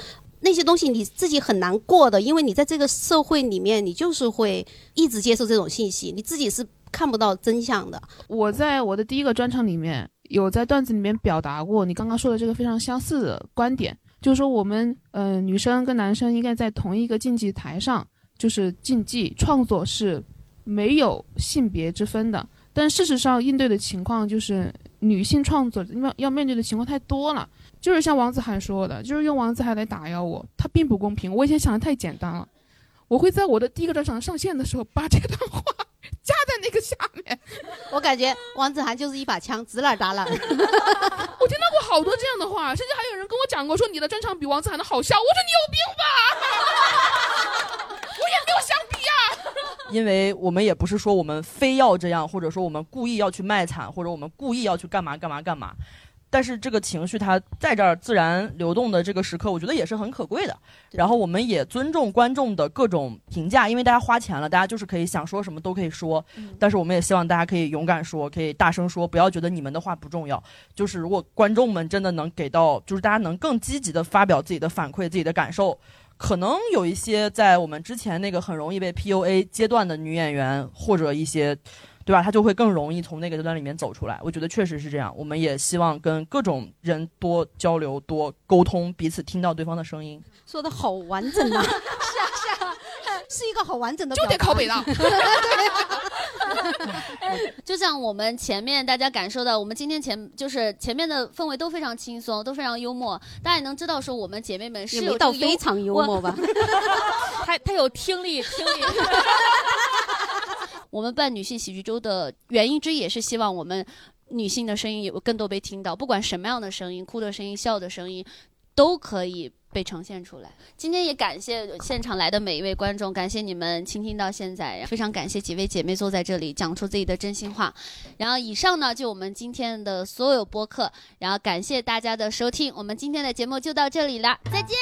那些东西你自己很难过的，因为你在这个社会里面，你就是会一直接受这种信息，你自己是看不到真相的。我在我的第一个专场里面有在段子里面表达过你刚刚说的这个非常相似的观点，就是说我们呃女生跟男生应该在同一个竞技台上，就是竞技创作是没有性别之分的。但事实上应对的情况就是女性创作因为要面对的情况太多了。就是像王子涵说的，就是用王子涵来打压我，他并不公平。我以前想的太简单了，我会在我的第一个专场上线的时候把这段话加在那个下面。我感觉王子涵就是一把枪，指哪打哪。我听到过好多这样的话，甚至还有人跟我讲过说你的专场比王子涵的好笑。我说你有病吧，我也没有相比呀。因为我们也不是说我们非要这样，或者说我们故意要去卖惨，或者我们故意要去干嘛干嘛干嘛。但是这个情绪它在这儿自然流动的这个时刻，我觉得也是很可贵的。然后我们也尊重观众的各种评价，因为大家花钱了，大家就是可以想说什么都可以说。但是我们也希望大家可以勇敢说，可以大声说，不要觉得你们的话不重要。就是如果观众们真的能给到，就是大家能更积极的发表自己的反馈、自己的感受，可能有一些在我们之前那个很容易被 PUA 阶段的女演员或者一些。对吧？他就会更容易从那个阶段里面走出来。我觉得确实是这样。我们也希望跟各种人多交流、多沟通，彼此听到对方的声音。说的好完整啊！是啊，是啊，是一个好完整的。就得考北大。就像我们前面大家感受到，我们今天前就是前面的氛围都非常轻松，都非常幽默。大家也能知道说，我们姐妹们是有到非常幽默吧？他他有听力，听力。我们办女性喜剧周的原因之一，也是希望我们女性的声音有更多被听到，不管什么样的声音，哭的声音、笑的声音，都可以被呈现出来。今天也感谢现场来的每一位观众，感谢你们倾听到现在，非常感谢几位姐妹坐在这里讲出自己的真心话。然后以上呢，就我们今天的所有播客，然后感谢大家的收听，我们今天的节目就到这里了，再见，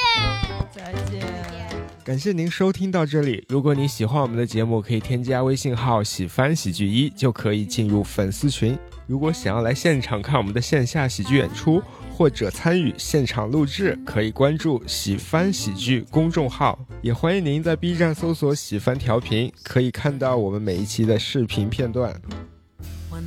再见。感谢您收听到这里。如果你喜欢我们的节目，可以添加微信号“喜翻喜剧一”，就可以进入粉丝群。如果想要来现场看我们的线下喜剧演出，或者参与现场录制，可以关注“喜翻喜剧”公众号。也欢迎您在 B 站搜索“喜翻调频”，可以看到我们每一期的视频片段。One